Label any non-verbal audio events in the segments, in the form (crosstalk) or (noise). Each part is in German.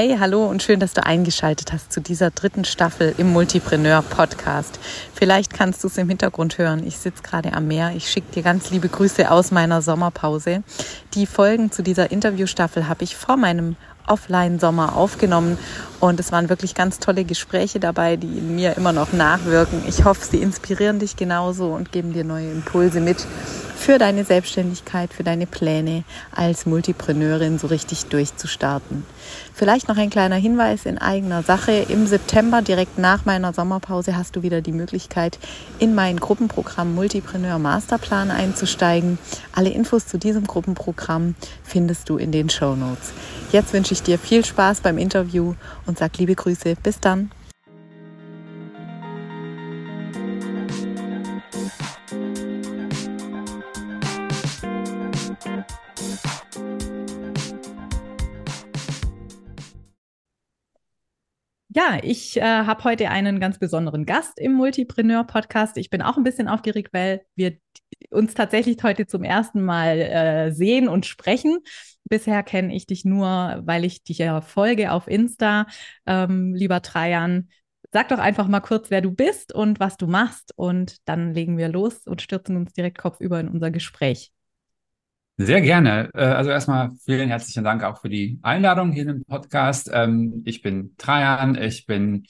Hey, hallo und schön, dass du eingeschaltet hast zu dieser dritten Staffel im Multipreneur Podcast. Vielleicht kannst du es im Hintergrund hören. Ich sitze gerade am Meer. Ich schicke dir ganz liebe Grüße aus meiner Sommerpause. Die Folgen zu dieser Interviewstaffel habe ich vor meinem Offline-Sommer aufgenommen und es waren wirklich ganz tolle Gespräche dabei, die in mir immer noch nachwirken. Ich hoffe, sie inspirieren dich genauso und geben dir neue Impulse mit für deine Selbstständigkeit, für deine Pläne als Multipreneurin so richtig durchzustarten. Vielleicht noch ein kleiner Hinweis in eigener Sache. Im September, direkt nach meiner Sommerpause, hast du wieder die Möglichkeit, in mein Gruppenprogramm Multipreneur Masterplan einzusteigen. Alle Infos zu diesem Gruppenprogramm findest du in den Show Notes. Jetzt wünsche ich dir viel Spaß beim Interview und sag liebe Grüße. Bis dann. Ja, ich äh, habe heute einen ganz besonderen Gast im Multipreneur-Podcast. Ich bin auch ein bisschen aufgeregt, weil wir uns tatsächlich heute zum ersten Mal äh, sehen und sprechen. Bisher kenne ich dich nur, weil ich dich ja folge auf Insta. Ähm, lieber Trajan, sag doch einfach mal kurz, wer du bist und was du machst. Und dann legen wir los und stürzen uns direkt kopfüber in unser Gespräch. Sehr gerne. Äh, also erstmal vielen herzlichen Dank auch für die Einladung hier im Podcast. Ähm, ich bin Trajan, ich bin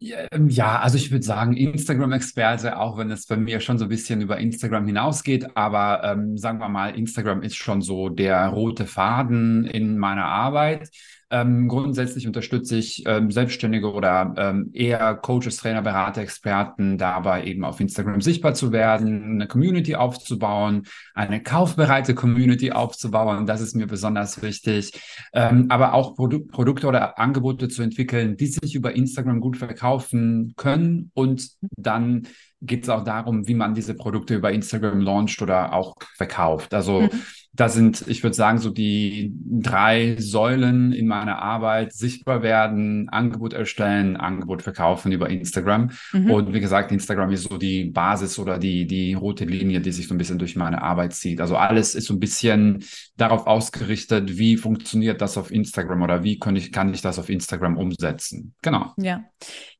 ähm, ja, also ich würde sagen Instagram-Experte, auch wenn es bei mir schon so ein bisschen über Instagram hinausgeht. Aber ähm, sagen wir mal, Instagram ist schon so der rote Faden in meiner Arbeit. Ähm, grundsätzlich unterstütze ich ähm, Selbstständige oder ähm, eher Coaches, Trainer, Berater, Experten dabei eben auf Instagram sichtbar zu werden, eine Community aufzubauen, eine kaufbereite Community aufzubauen. Das ist mir besonders wichtig. Ähm, aber auch Produ Produkte oder Angebote zu entwickeln, die sich über Instagram gut verkaufen können und dann geht es auch darum, wie man diese Produkte über Instagram launcht oder auch verkauft. Also mhm da sind, ich würde sagen, so die drei Säulen in meiner Arbeit sichtbar werden, Angebot erstellen, Angebot verkaufen über Instagram. Mhm. Und wie gesagt, Instagram ist so die Basis oder die, die rote Linie, die sich so ein bisschen durch meine Arbeit zieht. Also alles ist so ein bisschen darauf ausgerichtet, wie funktioniert das auf Instagram oder wie kann ich, kann ich das auf Instagram umsetzen. Genau. Ja.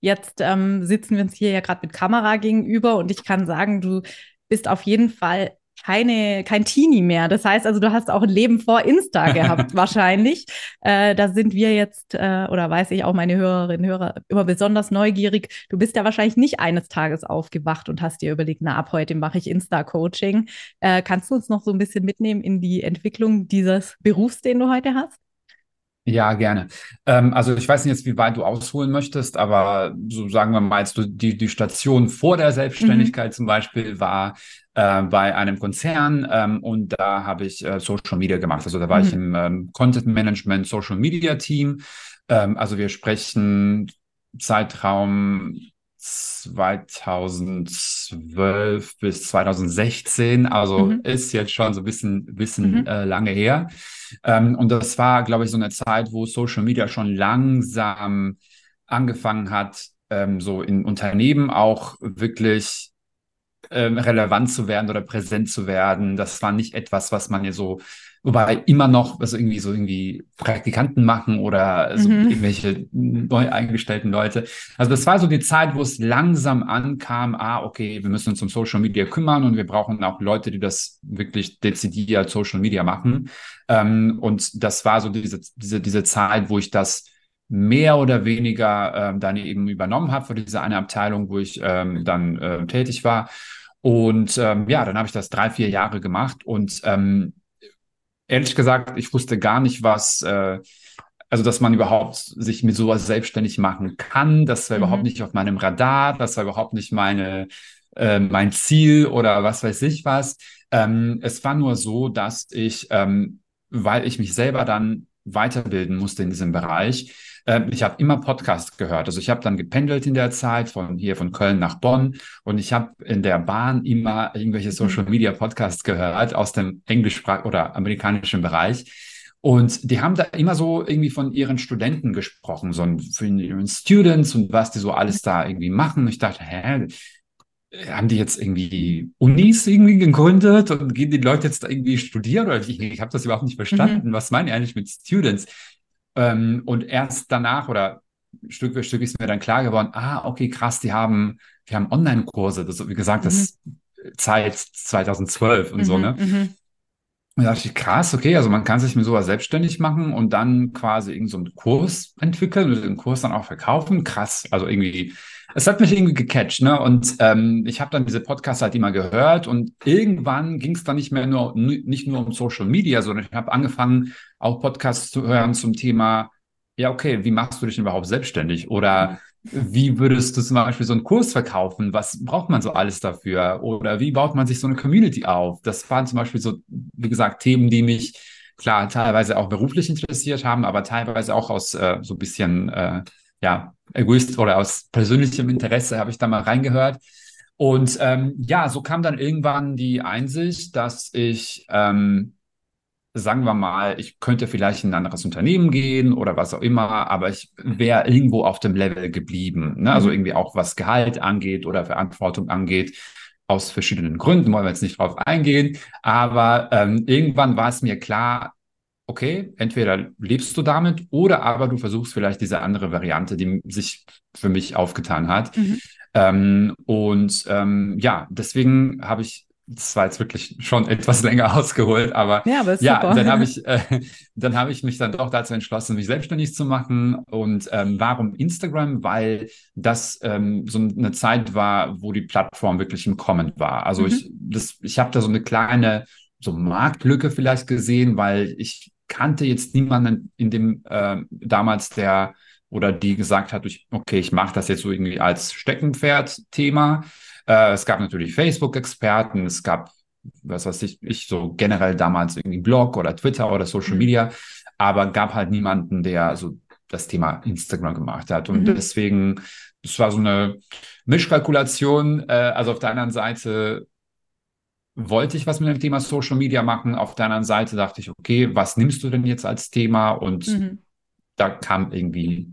Jetzt ähm, sitzen wir uns hier ja gerade mit Kamera gegenüber und ich kann sagen, du bist auf jeden Fall keine, kein Teenie mehr. Das heißt also, du hast auch ein Leben vor Insta (laughs) gehabt, wahrscheinlich. Äh, da sind wir jetzt, äh, oder weiß ich auch meine Hörerinnen und Hörer, immer besonders neugierig. Du bist ja wahrscheinlich nicht eines Tages aufgewacht und hast dir überlegt, na, ab heute mache ich Insta-Coaching. Äh, kannst du uns noch so ein bisschen mitnehmen in die Entwicklung dieses Berufs, den du heute hast? Ja, gerne. Ähm, also ich weiß nicht jetzt, wie weit du ausholen möchtest, aber so sagen wir mal, jetzt die, die Station vor der Selbstständigkeit mhm. zum Beispiel war äh, bei einem Konzern ähm, und da habe ich äh, Social Media gemacht. Also da war mhm. ich im ähm, Content Management Social Media Team. Ähm, also wir sprechen Zeitraum 2012 bis 2016, also mhm. ist jetzt schon so ein bisschen, bisschen mhm. äh, lange her. Ähm, und das war, glaube ich, so eine Zeit, wo Social Media schon langsam angefangen hat, ähm, so in Unternehmen auch wirklich ähm, relevant zu werden oder präsent zu werden. Das war nicht etwas, was man ja so Wobei immer noch, also irgendwie so irgendwie Praktikanten machen oder so mhm. irgendwelche neu eingestellten Leute. Also das war so die Zeit, wo es langsam ankam, ah, okay, wir müssen uns um Social Media kümmern und wir brauchen auch Leute, die das wirklich dezidiert Social Media machen. Ähm, und das war so diese, diese, diese Zeit, wo ich das mehr oder weniger ähm, dann eben übernommen habe für diese eine Abteilung, wo ich ähm, dann äh, tätig war. Und ähm, ja, dann habe ich das drei, vier Jahre gemacht und ähm, ehrlich gesagt, ich wusste gar nicht, was, äh, also dass man überhaupt sich mit sowas selbstständig machen kann. Das war mhm. überhaupt nicht auf meinem Radar, das war überhaupt nicht meine, äh, mein Ziel oder was weiß ich was. Ähm, es war nur so, dass ich, ähm, weil ich mich selber dann weiterbilden musste in diesem Bereich, ähm, ich habe immer Podcast gehört. Also ich habe dann gependelt in der Zeit von hier von Köln nach Bonn und ich habe in der Bahn immer irgendwelche mhm. Social Media Podcasts gehört aus dem englischsprachigen oder amerikanischen Bereich. Und die haben da immer so irgendwie von ihren Studenten gesprochen, so von ihren Students und was die so alles da irgendwie machen. Ich dachte, hä, haben die jetzt irgendwie Unis irgendwie gegründet und gehen die Leute jetzt da irgendwie studieren oder ich, ich habe das überhaupt nicht verstanden. Mhm. Was meinen die eigentlich mit Students? Ähm, und erst danach oder Stück für Stück ist mir dann klar geworden, ah, okay, krass, die haben, die haben Online-Kurse. Das, wie gesagt, mhm. das Zeit 2012 und mhm, so, ne? Mhm. Und da dachte ich, krass, okay, also man kann sich mit sowas selbstständig machen und dann quasi irgendeinen so Kurs entwickeln und den Kurs dann auch verkaufen. Krass, also irgendwie, es hat mich irgendwie gecatcht, ne? Und ähm, ich habe dann diese Podcasts halt immer gehört und irgendwann ging es dann nicht mehr nur, nicht nur um Social Media, sondern ich habe angefangen, auch Podcasts zu hören zum Thema, ja, okay, wie machst du dich überhaupt selbstständig? Oder wie würdest du zum Beispiel so einen Kurs verkaufen? Was braucht man so alles dafür? Oder wie baut man sich so eine Community auf? Das waren zum Beispiel so, wie gesagt, Themen, die mich klar teilweise auch beruflich interessiert haben, aber teilweise auch aus äh, so ein bisschen, äh, ja, Egoist oder aus persönlichem Interesse habe ich da mal reingehört. Und ähm, ja, so kam dann irgendwann die Einsicht, dass ich ähm, sagen wir mal, ich könnte vielleicht in ein anderes Unternehmen gehen oder was auch immer, aber ich wäre irgendwo auf dem Level geblieben. Ne? Also mhm. irgendwie auch was Gehalt angeht oder Verantwortung angeht. Aus verschiedenen Gründen wollen wir jetzt nicht drauf eingehen. Aber ähm, irgendwann war es mir klar, okay, entweder lebst du damit oder aber du versuchst vielleicht diese andere Variante, die sich für mich aufgetan hat. Mhm. Ähm, und ähm, ja, deswegen habe ich das war jetzt wirklich schon etwas (laughs) länger ausgeholt, aber, ja, aber ja dann habe ich, (laughs) äh, dann habe ich mich dann doch dazu entschlossen, mich selbstständig zu machen. Und ähm, warum Instagram? Weil das ähm, so eine Zeit war, wo die Plattform wirklich im Kommen war. Also mhm. ich, das, ich habe da so eine kleine so Marktlücke vielleicht gesehen, weil ich kannte jetzt niemanden in dem äh, damals der oder die gesagt hat, okay, ich mache das jetzt so irgendwie als Steckenpferd-Thema. Äh, es gab natürlich Facebook-Experten, es gab, was weiß ich, ich so generell damals irgendwie Blog oder Twitter oder Social mhm. Media, aber gab halt niemanden, der so das Thema Instagram gemacht hat. Und mhm. deswegen, es war so eine Mischkalkulation. Äh, also auf der anderen Seite wollte ich was mit dem Thema Social Media machen. Auf der anderen Seite dachte ich, okay, was nimmst du denn jetzt als Thema? Und mhm. da kam irgendwie,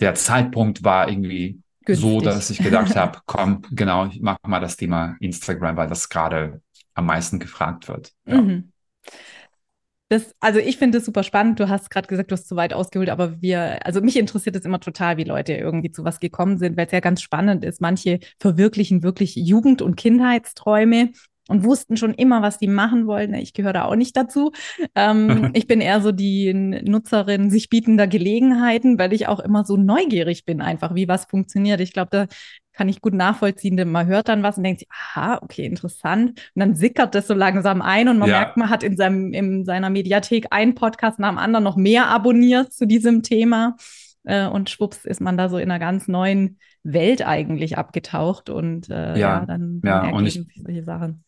der Zeitpunkt war irgendwie Günstig. so, dass ich gedacht habe, komm, genau, ich mache mal das Thema Instagram, weil das gerade am meisten gefragt wird. Ja. Mhm. Das, also ich finde es super spannend. Du hast gerade gesagt, du hast zu weit ausgeholt, aber wir, also mich interessiert es immer total, wie Leute irgendwie zu was gekommen sind, weil es ja ganz spannend ist. Manche verwirklichen wirklich Jugend- und Kindheitsträume und wussten schon immer, was die machen wollten. Ich gehöre da auch nicht dazu. Ähm, (laughs) ich bin eher so die Nutzerin sich bietender Gelegenheiten, weil ich auch immer so neugierig bin, einfach wie was funktioniert. Ich glaube, da kann ich gut nachvollziehen, denn man hört dann was und denkt sich, aha, okay, interessant. Und dann sickert das so langsam ein und man ja. merkt, man hat in, seinem, in seiner Mediathek einen Podcast nach dem anderen noch mehr abonniert zu diesem Thema. Äh, und schwupps ist man da so in einer ganz neuen Welt eigentlich abgetaucht und äh, ja, ja, dann, dann ja, ergeben sich solche Sachen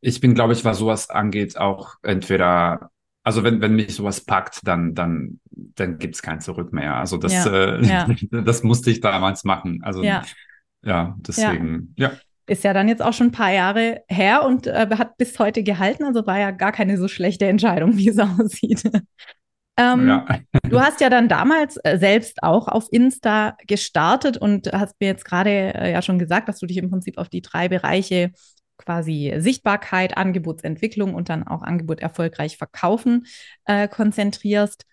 ich bin, glaube ich, was sowas angeht, auch entweder, also wenn, wenn mich sowas packt, dann, dann, dann gibt's kein Zurück mehr. Also das, ja, äh, ja. (laughs) das musste ich damals machen. Also ja, ja deswegen, ja. Ist ja dann jetzt auch schon ein paar Jahre her und äh, hat bis heute gehalten. Also war ja gar keine so schlechte Entscheidung, (laughs) wie es aussieht. Ähm, ja. du hast ja dann damals äh, selbst auch auf Insta gestartet und hast mir jetzt gerade äh, ja schon gesagt, dass du dich im Prinzip auf die drei Bereiche quasi Sichtbarkeit, Angebotsentwicklung und dann auch Angebot erfolgreich verkaufen äh, konzentrierst.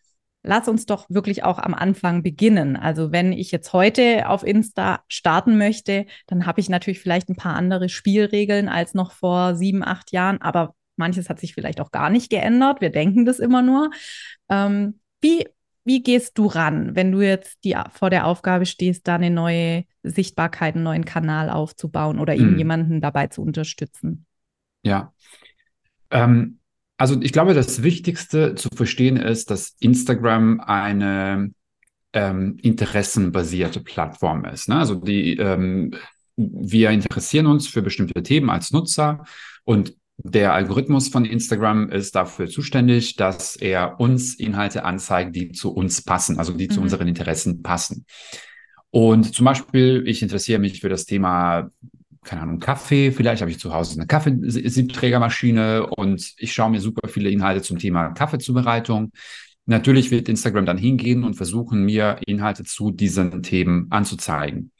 Lass uns doch wirklich auch am Anfang beginnen. Also wenn ich jetzt heute auf Insta starten möchte, dann habe ich natürlich vielleicht ein paar andere Spielregeln als noch vor sieben, acht Jahren, aber manches hat sich vielleicht auch gar nicht geändert. Wir denken das immer nur. Ähm, wie wie gehst du ran, wenn du jetzt die, vor der Aufgabe stehst, da eine neue Sichtbarkeit, einen neuen Kanal aufzubauen oder eben mhm. jemanden dabei zu unterstützen? Ja. Ähm, also ich glaube, das Wichtigste zu verstehen ist, dass Instagram eine ähm, interessenbasierte Plattform ist. Ne? Also die, ähm, wir interessieren uns für bestimmte Themen als Nutzer und der Algorithmus von Instagram ist dafür zuständig, dass er uns Inhalte anzeigt, die zu uns passen, also die mhm. zu unseren Interessen passen. Und zum Beispiel, ich interessiere mich für das Thema, keine Ahnung, Kaffee. Vielleicht habe ich zu Hause eine Kaffeesiebträgermaschine und ich schaue mir super viele Inhalte zum Thema Kaffeezubereitung. Natürlich wird Instagram dann hingehen und versuchen, mir Inhalte zu diesen Themen anzuzeigen.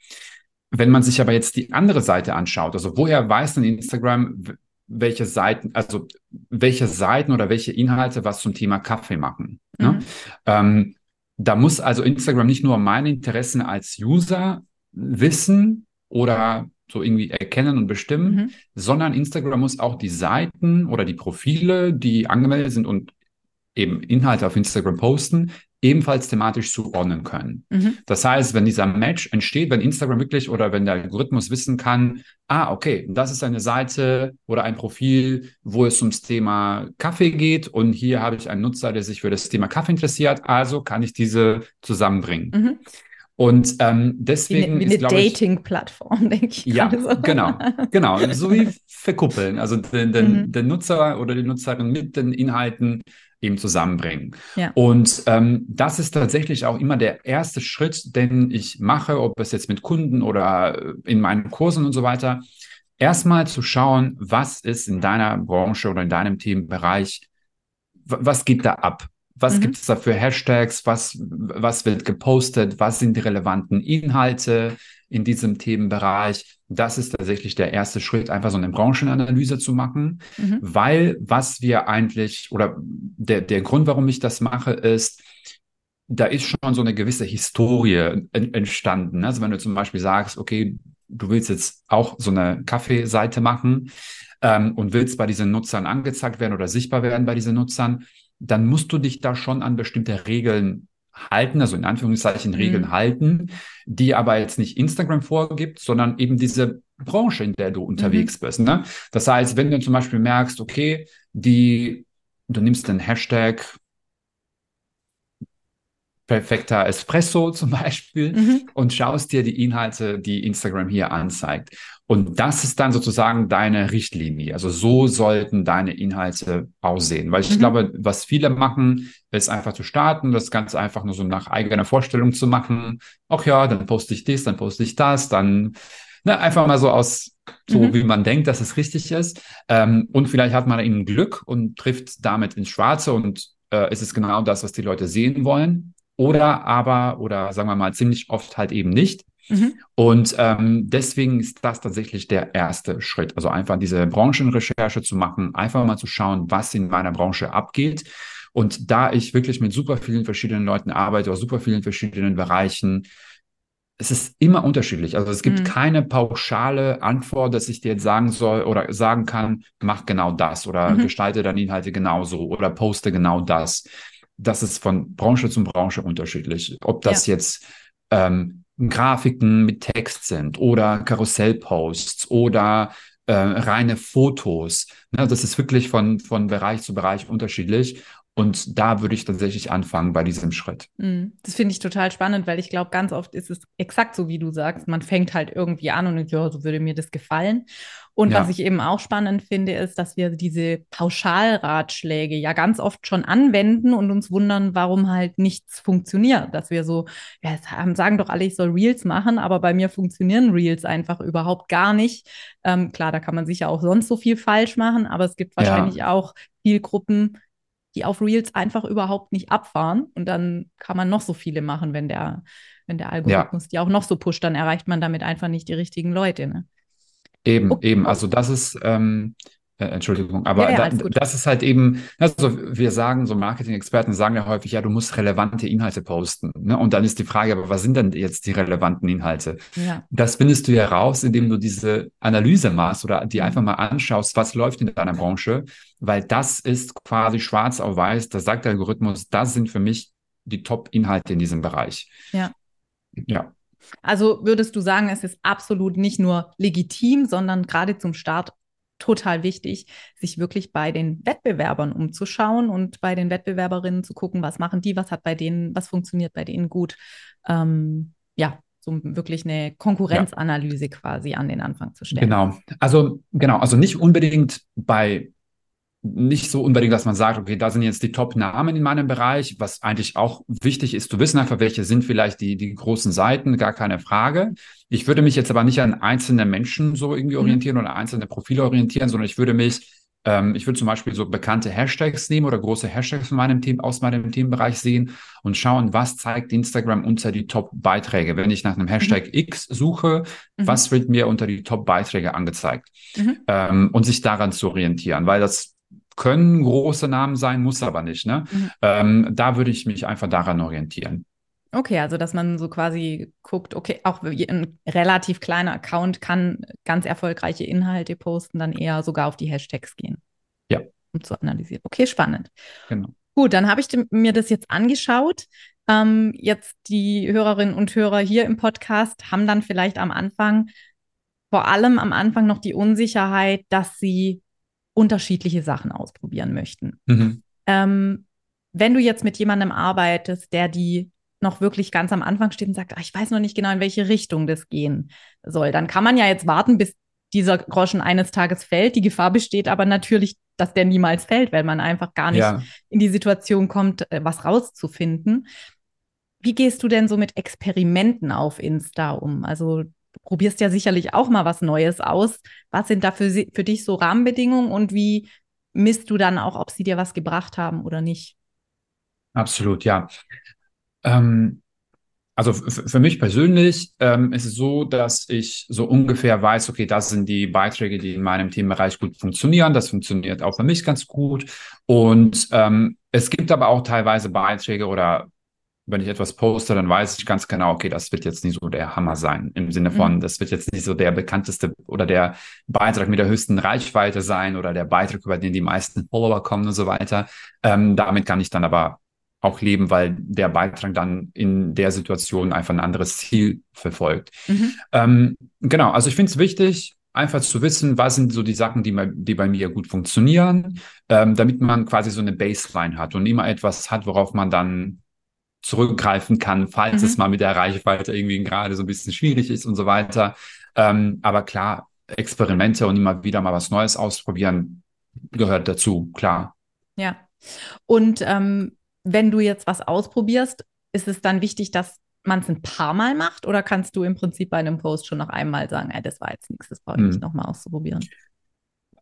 Wenn man sich aber jetzt die andere Seite anschaut, also woher weiß denn Instagram, welche Seiten, also welche Seiten oder welche Inhalte was zum Thema Kaffee machen. Ne? Mhm. Ne? Ähm, da muss also Instagram nicht nur meine Interessen als User wissen oder so irgendwie erkennen und bestimmen, mhm. sondern Instagram muss auch die Seiten oder die Profile, die angemeldet sind und eben Inhalte auf Instagram posten, ebenfalls thematisch zuordnen können. Mhm. Das heißt, wenn dieser Match entsteht, wenn Instagram wirklich oder wenn der Algorithmus wissen kann, ah, okay, das ist eine Seite oder ein Profil, wo es ums Thema Kaffee geht und hier habe ich einen Nutzer, der sich für das Thema Kaffee interessiert, also kann ich diese zusammenbringen. Mhm. Und ähm, deswegen wie, wie eine Dating-Plattform, (laughs) denke ich. Ja, so. genau, genau, so wie (laughs) verkuppeln, also den, den, mhm. den Nutzer oder die Nutzerin mit den Inhalten eben zusammenbringen. Ja. Und ähm, das ist tatsächlich auch immer der erste Schritt, den ich mache, ob es jetzt mit Kunden oder in meinen Kursen und so weiter. Erstmal zu schauen, was ist in deiner Branche oder in deinem Themenbereich, was geht da ab? Was mhm. gibt es da für Hashtags? Was, was wird gepostet? Was sind die relevanten Inhalte in diesem Themenbereich? Das ist tatsächlich der erste Schritt, einfach so eine Branchenanalyse zu machen, mhm. weil was wir eigentlich oder der, der Grund, warum ich das mache, ist, da ist schon so eine gewisse Historie entstanden. Also wenn du zum Beispiel sagst, okay, du willst jetzt auch so eine Kaffeeseite machen ähm, und willst bei diesen Nutzern angezeigt werden oder sichtbar werden bei diesen Nutzern, dann musst du dich da schon an bestimmte Regeln halten, also in Anführungszeichen mhm. Regeln halten, die aber jetzt nicht Instagram vorgibt, sondern eben diese Branche, in der du unterwegs mhm. bist. Ne? Das heißt, wenn du zum Beispiel merkst, okay, die, du nimmst den Hashtag perfekter Espresso zum Beispiel mhm. und schaust dir die Inhalte, die Instagram hier anzeigt. Und das ist dann sozusagen deine Richtlinie. Also so sollten deine Inhalte aussehen. Weil ich mhm. glaube, was viele machen, ist einfach zu starten, das ganz einfach nur so nach eigener Vorstellung zu machen. Ach ja, dann poste ich das, dann poste ich das, dann ne, einfach mal so aus, so mhm. wie man denkt, dass es richtig ist. Ähm, und vielleicht hat man eben Glück und trifft damit ins Schwarze und äh, es ist genau das, was die Leute sehen wollen. Oder aber, oder sagen wir mal, ziemlich oft halt eben nicht. Mhm. Und ähm, deswegen ist das tatsächlich der erste Schritt. Also einfach diese Branchenrecherche zu machen, einfach mal zu schauen, was in meiner Branche abgeht. Und da ich wirklich mit super vielen verschiedenen Leuten arbeite, aus super vielen verschiedenen Bereichen, es ist immer unterschiedlich. Also es gibt mhm. keine pauschale Antwort, dass ich dir jetzt sagen soll oder sagen kann, mach genau das oder mhm. gestalte deine Inhalte genauso oder poste genau das. Das ist von Branche zu Branche unterschiedlich. Ob das ja. jetzt ähm, Grafiken mit Text sind oder Karussellposts oder äh, reine Fotos. Ne, das ist wirklich von, von Bereich zu Bereich unterschiedlich. Und da würde ich tatsächlich anfangen bei diesem Schritt. Mm, das finde ich total spannend, weil ich glaube, ganz oft ist es exakt so, wie du sagst. Man fängt halt irgendwie an und denkt, ja, so würde mir das gefallen. Und ja. was ich eben auch spannend finde, ist, dass wir diese Pauschalratschläge ja ganz oft schon anwenden und uns wundern, warum halt nichts funktioniert. Dass wir so, ja, sagen doch alle, ich soll Reels machen, aber bei mir funktionieren Reels einfach überhaupt gar nicht. Ähm, klar, da kann man sicher auch sonst so viel falsch machen, aber es gibt wahrscheinlich ja. auch viel Gruppen, die auf Reels einfach überhaupt nicht abfahren. Und dann kann man noch so viele machen, wenn der, wenn der Algorithmus ja. die auch noch so pusht, dann erreicht man damit einfach nicht die richtigen Leute. Ne? Eben, okay. eben. Also das ist, ähm, äh, Entschuldigung, aber ja, ja, da, das ist halt eben, also wir sagen, so Marketing-Experten sagen ja häufig, ja, du musst relevante Inhalte posten. Ne? Und dann ist die Frage, aber was sind denn jetzt die relevanten Inhalte? Ja. Das findest du ja raus, indem du diese Analyse machst oder die einfach mal anschaust, was läuft in deiner Branche weil das ist quasi schwarz auf weiß. Da sagt der Algorithmus, das sind für mich die Top-Inhalte in diesem Bereich. Ja. Ja. Also würdest du sagen, es ist absolut nicht nur legitim, sondern gerade zum Start total wichtig, sich wirklich bei den Wettbewerbern umzuschauen und bei den Wettbewerberinnen zu gucken, was machen die, was hat bei denen, was funktioniert bei denen gut. Ähm, ja, so wirklich eine Konkurrenzanalyse ja. quasi an den Anfang zu stellen. Genau. Also genau, also nicht unbedingt bei nicht so unbedingt, dass man sagt, okay, da sind jetzt die Top-Namen in meinem Bereich, was eigentlich auch wichtig ist zu wissen, einfach welche sind vielleicht die, die großen Seiten, gar keine Frage. Ich würde mich jetzt aber nicht an einzelne Menschen so irgendwie mhm. orientieren mhm. oder einzelne Profile orientieren, sondern ich würde mich, ähm, ich würde zum Beispiel so bekannte Hashtags nehmen oder große Hashtags von meinem Team, aus meinem Themenbereich sehen und schauen, was zeigt Instagram unter die Top-Beiträge. Wenn ich nach einem Hashtag mhm. X suche, mhm. was wird mir unter die Top-Beiträge angezeigt? Mhm. Ähm, und sich daran zu orientieren, weil das können große Namen sein, muss aber nicht. Ne? Mhm. Ähm, da würde ich mich einfach daran orientieren. Okay, also dass man so quasi guckt, okay, auch ein relativ kleiner Account kann ganz erfolgreiche Inhalte posten, dann eher sogar auf die Hashtags gehen. Ja. Um zu analysieren. Okay, spannend. Genau. Gut, dann habe ich mir das jetzt angeschaut. Ähm, jetzt die Hörerinnen und Hörer hier im Podcast haben dann vielleicht am Anfang, vor allem am Anfang noch die Unsicherheit, dass sie unterschiedliche Sachen ausprobieren möchten. Mhm. Ähm, wenn du jetzt mit jemandem arbeitest, der die noch wirklich ganz am Anfang steht und sagt, ach, ich weiß noch nicht genau, in welche Richtung das gehen soll, dann kann man ja jetzt warten, bis dieser Groschen eines Tages fällt. Die Gefahr besteht aber natürlich, dass der niemals fällt, weil man einfach gar nicht ja. in die Situation kommt, äh, was rauszufinden. Wie gehst du denn so mit Experimenten auf Insta um? Also probierst ja sicherlich auch mal was Neues aus. Was sind da für, für dich so Rahmenbedingungen und wie misst du dann auch, ob sie dir was gebracht haben oder nicht? Absolut, ja. Ähm, also für mich persönlich ähm, ist es so, dass ich so ungefähr weiß, okay, das sind die Beiträge, die in meinem Themenbereich gut funktionieren. Das funktioniert auch für mich ganz gut. Und ähm, es gibt aber auch teilweise Beiträge oder wenn ich etwas poste, dann weiß ich ganz genau, okay, das wird jetzt nicht so der Hammer sein. Im Sinne von, mhm. das wird jetzt nicht so der bekannteste oder der Beitrag mit der höchsten Reichweite sein oder der Beitrag, über den die meisten Follower kommen und so weiter. Ähm, damit kann ich dann aber auch leben, weil der Beitrag dann in der Situation einfach ein anderes Ziel verfolgt. Mhm. Ähm, genau, also ich finde es wichtig, einfach zu wissen, was sind so die Sachen, die, die bei mir gut funktionieren, ähm, damit man quasi so eine Baseline hat und immer etwas hat, worauf man dann zurückgreifen kann, falls mhm. es mal mit der Reichweite irgendwie gerade so ein bisschen schwierig ist und so weiter. Ähm, aber klar, Experimente und immer wieder mal was Neues ausprobieren gehört dazu, klar. Ja. Und ähm, wenn du jetzt was ausprobierst, ist es dann wichtig, dass man es ein paar Mal macht oder kannst du im Prinzip bei einem Post schon noch einmal sagen, ey, das war jetzt nichts, das brauche ich hm. nicht nochmal auszuprobieren?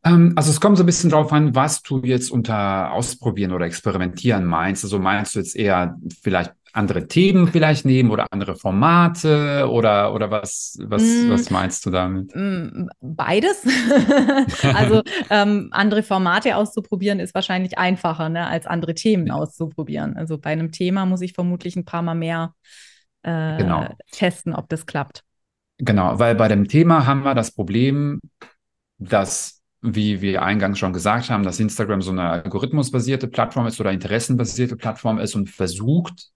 Ähm, also es kommt so ein bisschen drauf an, was du jetzt unter Ausprobieren oder Experimentieren meinst. Also meinst du jetzt eher vielleicht andere Themen vielleicht nehmen oder andere Formate oder, oder was, was, mm, was meinst du damit? Mm, beides. (laughs) also ähm, andere Formate auszuprobieren ist wahrscheinlich einfacher, ne, als andere Themen auszuprobieren. Also bei einem Thema muss ich vermutlich ein paar Mal mehr äh, genau. testen, ob das klappt. Genau, weil bei dem Thema haben wir das Problem, dass wie wir eingangs schon gesagt haben, dass Instagram so eine algorithmusbasierte Plattform ist oder interessenbasierte Plattform ist und versucht,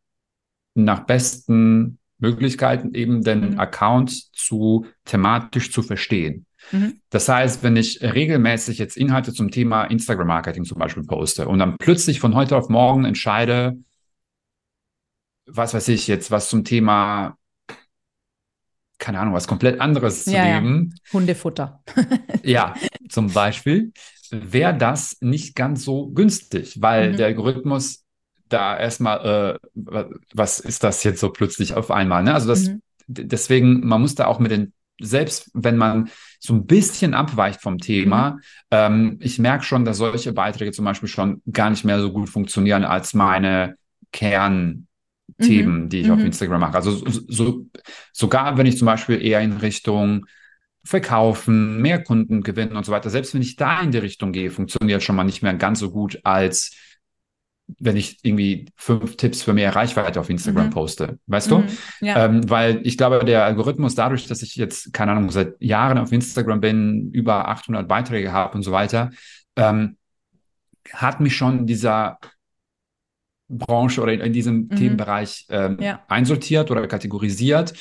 nach besten Möglichkeiten eben den mhm. Account zu thematisch zu verstehen. Mhm. Das heißt, wenn ich regelmäßig jetzt Inhalte zum Thema Instagram-Marketing zum Beispiel poste und dann plötzlich von heute auf morgen entscheide, was weiß ich jetzt, was zum Thema keine Ahnung, was komplett anderes zu ja, nehmen. Ja. Hundefutter. (laughs) ja, zum Beispiel, wäre das nicht ganz so günstig, weil mhm. der Algorithmus da erstmal, äh, was ist das jetzt so plötzlich auf einmal? Ne? Also das, mhm. deswegen, man muss da auch mit den, selbst wenn man so ein bisschen abweicht vom Thema, mhm. ähm, ich merke schon, dass solche Beiträge zum Beispiel schon gar nicht mehr so gut funktionieren als meine Kern, Themen, mhm. die ich mhm. auf Instagram mache. Also so, so, sogar wenn ich zum Beispiel eher in Richtung Verkaufen, mehr Kunden gewinnen und so weiter, selbst wenn ich da in die Richtung gehe, funktioniert schon mal nicht mehr ganz so gut, als wenn ich irgendwie fünf Tipps für mehr Reichweite auf Instagram mhm. poste. Weißt du? Mhm. Ja. Ähm, weil ich glaube, der Algorithmus dadurch, dass ich jetzt, keine Ahnung, seit Jahren auf Instagram bin, über 800 Beiträge habe und so weiter, ähm, hat mich schon dieser Branche oder in diesem mhm. Themenbereich ähm, ja. einsortiert oder kategorisiert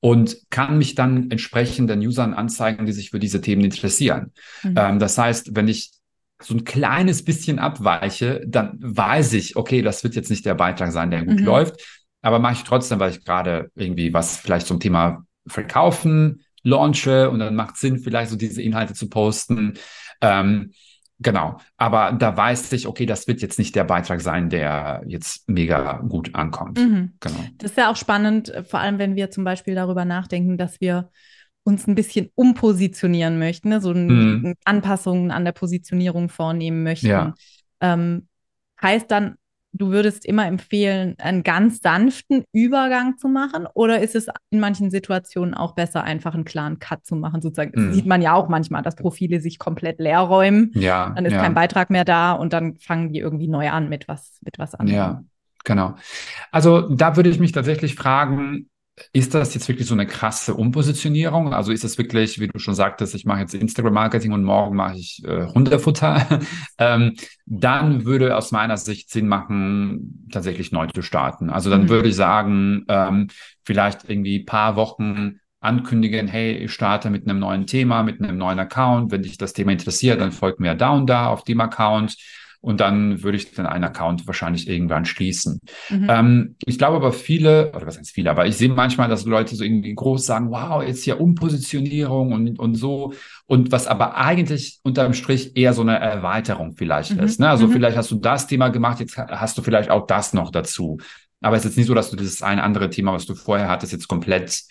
und kann mich dann entsprechend den Usern anzeigen, die sich für diese Themen interessieren. Mhm. Ähm, das heißt, wenn ich so ein kleines bisschen abweiche, dann weiß ich, okay, das wird jetzt nicht der Beitrag sein, der gut mhm. läuft, aber mache ich trotzdem, weil ich gerade irgendwie was vielleicht zum Thema Verkaufen launche und dann macht Sinn, vielleicht so diese Inhalte zu posten. Ähm, Genau, aber da weiß ich, okay, das wird jetzt nicht der Beitrag sein, der jetzt mega gut ankommt. Mhm. Genau. Das ist ja auch spannend, vor allem wenn wir zum Beispiel darüber nachdenken, dass wir uns ein bisschen umpositionieren möchten, ne? so mhm. Anpassungen an der Positionierung vornehmen möchten. Ja. Ähm, heißt dann du würdest immer empfehlen, einen ganz sanften Übergang zu machen? Oder ist es in manchen Situationen auch besser, einfach einen klaren Cut zu machen? Sozusagen, das mhm. sieht man ja auch manchmal, dass Profile sich komplett leer räumen. Ja, dann ist ja. kein Beitrag mehr da und dann fangen die irgendwie neu an mit was, mit was anderem. Ja. Genau. Also da würde ich mich tatsächlich fragen, ist das jetzt wirklich so eine krasse Umpositionierung? Also ist es wirklich, wie du schon sagtest, ich mache jetzt Instagram-Marketing und morgen mache ich äh, Hundefutter? (laughs) ähm, dann würde aus meiner Sicht Sinn machen, tatsächlich neu zu starten. Also dann mhm. würde ich sagen, ähm, vielleicht irgendwie paar Wochen ankündigen, hey, ich starte mit einem neuen Thema, mit einem neuen Account. Wenn dich das Thema interessiert, dann folgt mir da und da auf dem Account und dann würde ich dann einen Account wahrscheinlich irgendwann schließen. Mhm. Ähm, ich glaube aber viele, oder was heißt viele, aber ich sehe manchmal, dass Leute so irgendwie groß sagen, wow, jetzt hier Umpositionierung und, und so. Und was aber eigentlich unterm Strich eher so eine Erweiterung vielleicht mhm. ist. Ne? Also mhm. vielleicht hast du das Thema gemacht, jetzt hast du vielleicht auch das noch dazu. Aber es ist jetzt nicht so, dass du dieses ein andere Thema, was du vorher hattest, jetzt komplett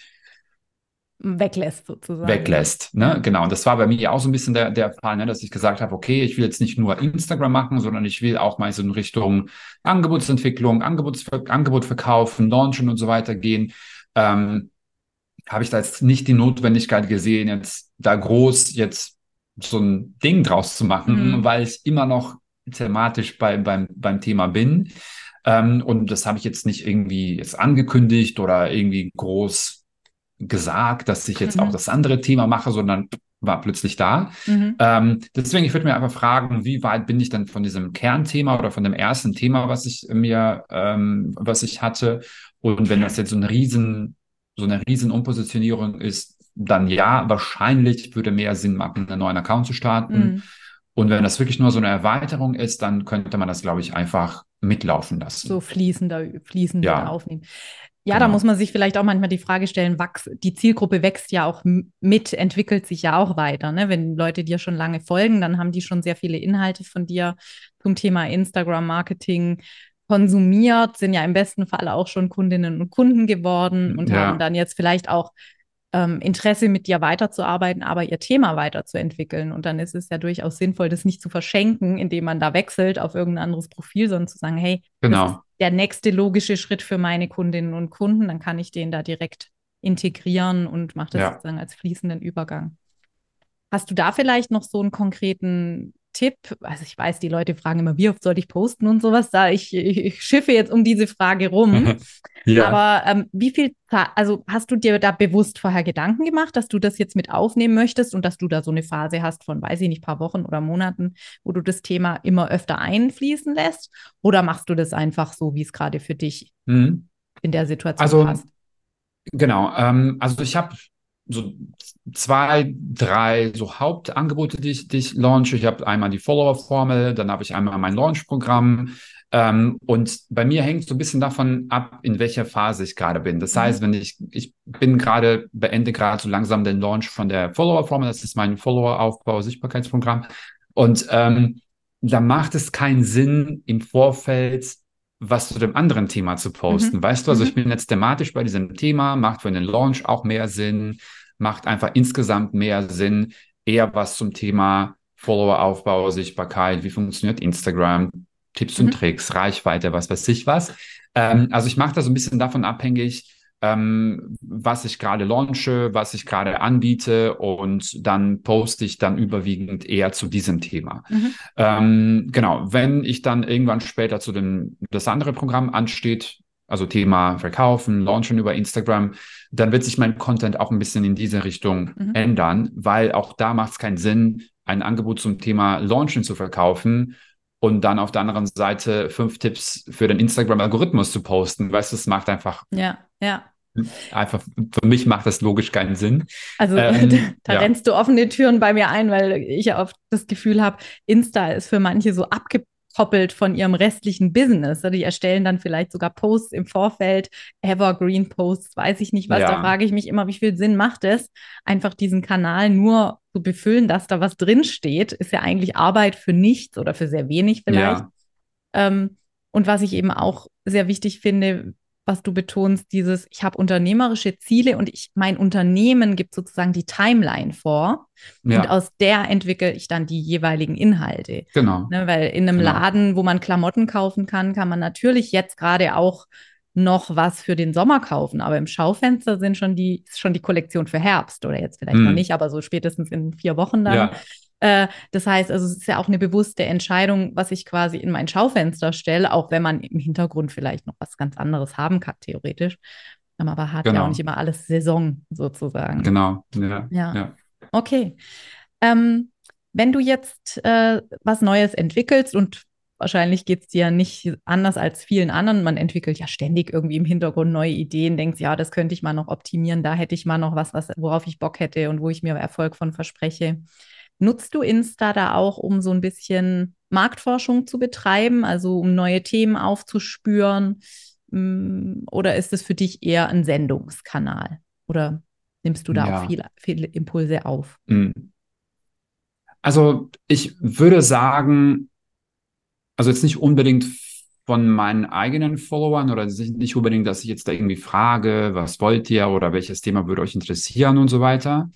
weglässt sozusagen. Weglässt, ne? Genau. Und das war bei mir auch so ein bisschen der, der Fall, ne? dass ich gesagt habe, okay, ich will jetzt nicht nur Instagram machen, sondern ich will auch mal so in Richtung Angebotsentwicklung, Angebots, Angebot verkaufen, launchen und so weiter gehen. Ähm, habe ich da jetzt nicht die Notwendigkeit gesehen, jetzt da groß jetzt so ein Ding draus zu machen, mhm. weil ich immer noch thematisch bei, beim, beim Thema bin. Ähm, und das habe ich jetzt nicht irgendwie jetzt angekündigt oder irgendwie groß gesagt, dass ich jetzt mhm. auch das andere Thema mache, sondern war plötzlich da. Mhm. Ähm, deswegen, ich würde mir einfach fragen, wie weit bin ich dann von diesem Kernthema oder von dem ersten Thema, was ich mir, ähm, was ich hatte. Und wenn das jetzt so ein riesen, so eine riesen Umpositionierung ist, dann ja, wahrscheinlich würde mehr Sinn machen, einen neuen Account zu starten. Mhm. Und wenn das wirklich nur so eine Erweiterung ist, dann könnte man das, glaube ich, einfach mitlaufen lassen. So fließender, fließender ja. aufnehmen. Ja, genau. da muss man sich vielleicht auch manchmal die Frage stellen, wachs, die Zielgruppe wächst ja auch mit, entwickelt sich ja auch weiter. Ne? Wenn Leute dir schon lange folgen, dann haben die schon sehr viele Inhalte von dir zum Thema Instagram-Marketing konsumiert, sind ja im besten Fall auch schon Kundinnen und Kunden geworden und ja. haben dann jetzt vielleicht auch ähm, Interesse mit dir weiterzuarbeiten, aber ihr Thema weiterzuentwickeln. Und dann ist es ja durchaus sinnvoll, das nicht zu verschenken, indem man da wechselt auf irgendein anderes Profil, sondern zu sagen, hey, genau. Der nächste logische Schritt für meine Kundinnen und Kunden, dann kann ich den da direkt integrieren und mache das ja. sozusagen als fließenden Übergang. Hast du da vielleicht noch so einen konkreten Tipp? Also ich weiß, die Leute fragen immer, wie oft soll ich posten und sowas. Da ich, ich schiffe jetzt um diese Frage rum. (laughs) ja. Aber ähm, wie viel, also hast du dir da bewusst vorher Gedanken gemacht, dass du das jetzt mit aufnehmen möchtest und dass du da so eine Phase hast von, weiß ich nicht, paar Wochen oder Monaten, wo du das Thema immer öfter einfließen lässt? Oder machst du das einfach so, wie es gerade für dich mhm. in der Situation also, passt? Genau, ähm, also ich habe so zwei, drei so Hauptangebote, die ich, die ich launche. Ich habe einmal die Follower-Formel, dann habe ich einmal mein Launch-Programm. Ähm, und bei mir hängt so ein bisschen davon ab, in welcher Phase ich gerade bin. Das heißt, mhm. wenn ich, ich bin gerade, beende gerade so langsam den Launch von der Follower-Formel, das ist mein Follower-Aufbau, Sichtbarkeitsprogramm. Und ähm, da macht es keinen Sinn, im Vorfeld was zu dem anderen Thema zu posten. Mhm. Weißt du, also mhm. ich bin jetzt thematisch bei diesem Thema, macht für den Launch auch mehr Sinn, macht einfach insgesamt mehr Sinn, eher was zum Thema Followeraufbau, Sichtbarkeit, wie funktioniert Instagram, Tipps mhm. und Tricks, Reichweite, was weiß ich was. Ähm, also ich mache das so ein bisschen davon abhängig, ähm, was ich gerade launche, was ich gerade anbiete und dann poste ich dann überwiegend eher zu diesem Thema. Mhm. Ähm, genau, wenn ich dann irgendwann später zu dem, das andere Programm ansteht, also Thema Verkaufen, Launchen über Instagram, dann wird sich mein Content auch ein bisschen in diese Richtung mhm. ändern, weil auch da macht es keinen Sinn, ein Angebot zum Thema Launchen zu verkaufen und dann auf der anderen Seite fünf Tipps für den Instagram-Algorithmus zu posten. Weißt du, es macht einfach ja, ja. Einfach, für mich macht das logisch keinen Sinn. Also ähm, (laughs) da ja. rennst du offene Türen bei mir ein, weil ich ja oft das Gefühl habe, Insta ist für manche so abgekoppelt von ihrem restlichen Business. Die erstellen dann vielleicht sogar Posts im Vorfeld, Evergreen Posts, weiß ich nicht was. Ja. Da frage ich mich immer, wie viel Sinn macht es, einfach diesen Kanal nur zu befüllen, dass da was drinsteht, ist ja eigentlich Arbeit für nichts oder für sehr wenig vielleicht. Ja. Ähm, und was ich eben auch sehr wichtig finde, was du betonst, dieses, ich habe unternehmerische Ziele und ich, mein Unternehmen gibt sozusagen die Timeline vor. Ja. Und aus der entwickle ich dann die jeweiligen Inhalte. Genau. Ne, weil in einem genau. Laden, wo man Klamotten kaufen kann, kann man natürlich jetzt gerade auch noch was für den Sommer kaufen, aber im Schaufenster sind schon die, ist schon die Kollektion für Herbst oder jetzt vielleicht mm. noch hm. nicht, aber so spätestens in vier Wochen dann. Ja. Äh, das heißt, also es ist ja auch eine bewusste Entscheidung, was ich quasi in mein Schaufenster stelle, auch wenn man im Hintergrund vielleicht noch was ganz anderes haben kann, theoretisch. Aber hat genau. ja auch nicht immer alles Saison sozusagen. Genau, ja. Ja. ja. Okay. Ähm, wenn du jetzt äh, was Neues entwickelst und wahrscheinlich geht es dir nicht anders als vielen anderen. Man entwickelt ja ständig irgendwie im Hintergrund neue Ideen, denkt, ja, das könnte ich mal noch optimieren, da hätte ich mal noch was, was worauf ich Bock hätte und wo ich mir Erfolg von verspreche. Nutzt du Insta da auch, um so ein bisschen Marktforschung zu betreiben, also um neue Themen aufzuspüren? Mm, oder ist es für dich eher ein Sendungskanal? Oder nimmst du da ja. auch viele, viele Impulse auf? Mm. Also ich würde sagen, also jetzt nicht unbedingt von meinen eigenen Followern oder nicht unbedingt, dass ich jetzt da irgendwie frage, was wollt ihr oder welches Thema würde euch interessieren und so weiter.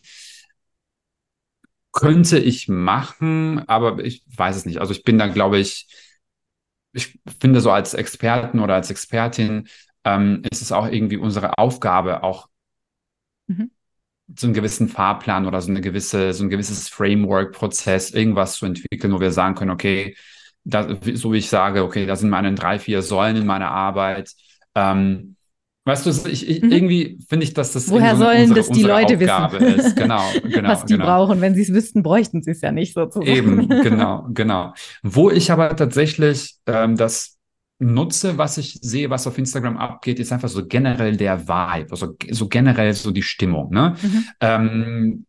Könnte ich machen, aber ich weiß es nicht. Also ich bin da, glaube ich, ich finde so als Experten oder als Expertin ähm, ist es auch irgendwie unsere Aufgabe, auch mhm. so einen gewissen Fahrplan oder so eine gewisse, so ein gewisses Framework-Prozess, irgendwas zu entwickeln, wo wir sagen können, okay, da, so wie ich sage, okay, da sind meine drei, vier Säulen in meiner Arbeit. Ähm, Weißt du, ich, ich, mhm. irgendwie finde ich, dass das Woher so sollen unsere, das die Leute Aufgabe wissen? ist. Genau, (laughs) genau. Was die genau. brauchen. Wenn sie es wüssten, bräuchten sie es ja nicht sozusagen. Eben, (laughs) genau, genau. Wo ich aber tatsächlich ähm, das nutze, was ich sehe, was auf Instagram abgeht, ist einfach so generell der Vibe, also so generell so die Stimmung. Ne? Mhm. Ähm,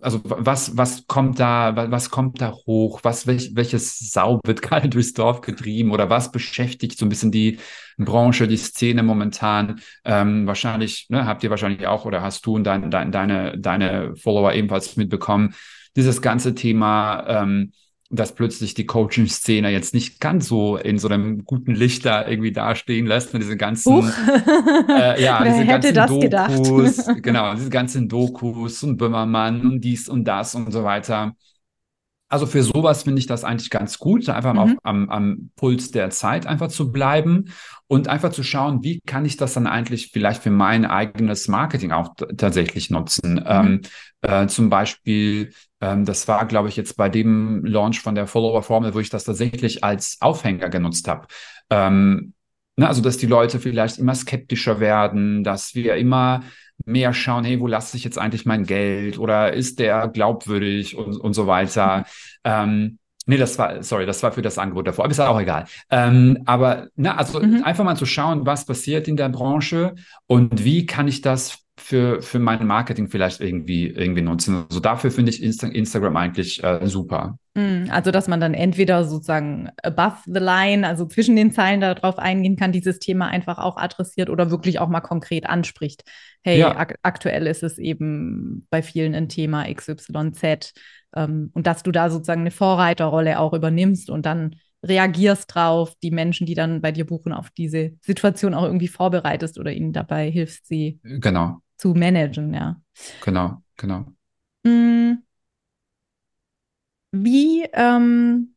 also was, was kommt da, was kommt da hoch? Was, welch, welches Sau wird (laughs) gerade durchs Dorf getrieben oder was beschäftigt so ein bisschen die Branche, die Szene momentan? Ähm, wahrscheinlich, ne, habt ihr wahrscheinlich auch oder hast du und dein, dein, deine, deine Follower ebenfalls mitbekommen, dieses ganze Thema, ähm, dass plötzlich die Coaching-Szene jetzt nicht ganz so in so einem guten Licht da irgendwie dastehen lässt und diese ganzen, äh, ja, (laughs) diese hätte ganzen das Dokus, gedacht? (laughs) genau, diese ganzen Dokus und Böhmermann und dies und das und so weiter. Also für sowas finde ich das eigentlich ganz gut, einfach mhm. auf, am, am Puls der Zeit einfach zu bleiben und einfach zu schauen, wie kann ich das dann eigentlich vielleicht für mein eigenes Marketing auch tatsächlich nutzen. Mhm. Ähm, äh, zum Beispiel, ähm, das war, glaube ich, jetzt bei dem Launch von der Follower-Formel, wo ich das tatsächlich als Aufhänger genutzt habe. Ähm, ne, also, dass die Leute vielleicht immer skeptischer werden, dass wir immer mehr schauen, hey, wo lasse ich jetzt eigentlich mein Geld oder ist der glaubwürdig und, und so weiter. Ähm, nee, das war, sorry, das war für das Angebot davor, aber ist auch egal. Ähm, aber na, also mhm. einfach mal zu schauen, was passiert in der Branche und wie kann ich das für, für mein Marketing vielleicht irgendwie, irgendwie nutzen. Also dafür finde ich Insta Instagram eigentlich äh, super. Mm, also, dass man dann entweder sozusagen above the line, also zwischen den Zeilen darauf eingehen kann, dieses Thema einfach auch adressiert oder wirklich auch mal konkret anspricht. Hey, ja. ak aktuell ist es eben bei vielen ein Thema XYZ. Ähm, und dass du da sozusagen eine Vorreiterrolle auch übernimmst und dann reagierst drauf, die Menschen, die dann bei dir buchen, auf diese Situation auch irgendwie vorbereitest oder ihnen dabei hilfst, sie genau zu managen, ja. Genau, genau. Mm. Wie ähm,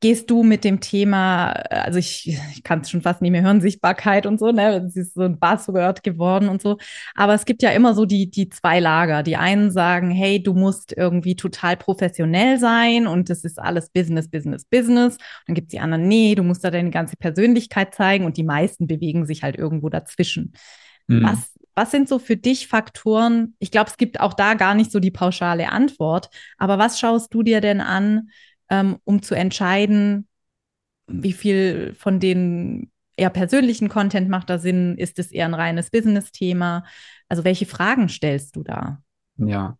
gehst du mit dem Thema, also ich, ich kann es schon fast nicht mehr hören, Sichtbarkeit und so, ne? Es ist so ein Buzzword geworden und so. Aber es gibt ja immer so die, die zwei Lager. Die einen sagen, hey, du musst irgendwie total professionell sein und das ist alles Business, Business, Business. Dann gibt es die anderen, nee, du musst da deine ganze Persönlichkeit zeigen und die meisten bewegen sich halt irgendwo dazwischen. Mhm. Was was sind so für dich Faktoren? Ich glaube, es gibt auch da gar nicht so die pauschale Antwort. Aber was schaust du dir denn an, ähm, um zu entscheiden, wie viel von den eher persönlichen Content macht da Sinn? Ist es eher ein reines Business-Thema? Also welche Fragen stellst du da? Ja,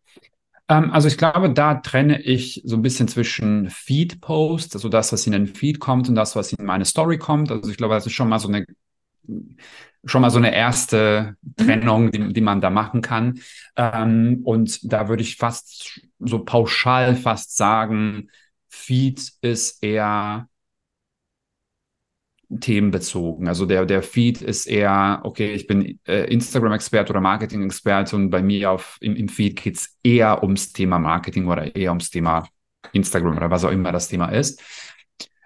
ähm, also ich glaube, da trenne ich so ein bisschen zwischen Feed-Post, also das, was in den Feed kommt und das, was in meine Story kommt. Also ich glaube, das ist schon mal so eine schon mal so eine erste mhm. Trennung, die, die man da machen kann. Ähm, und da würde ich fast so pauschal fast sagen, Feed ist eher themenbezogen. Also der, der Feed ist eher, okay, ich bin äh, Instagram-Experte oder Marketing-Experte und bei mir auf, im, im Feed geht's eher ums Thema Marketing oder eher ums Thema Instagram oder was auch immer das Thema ist.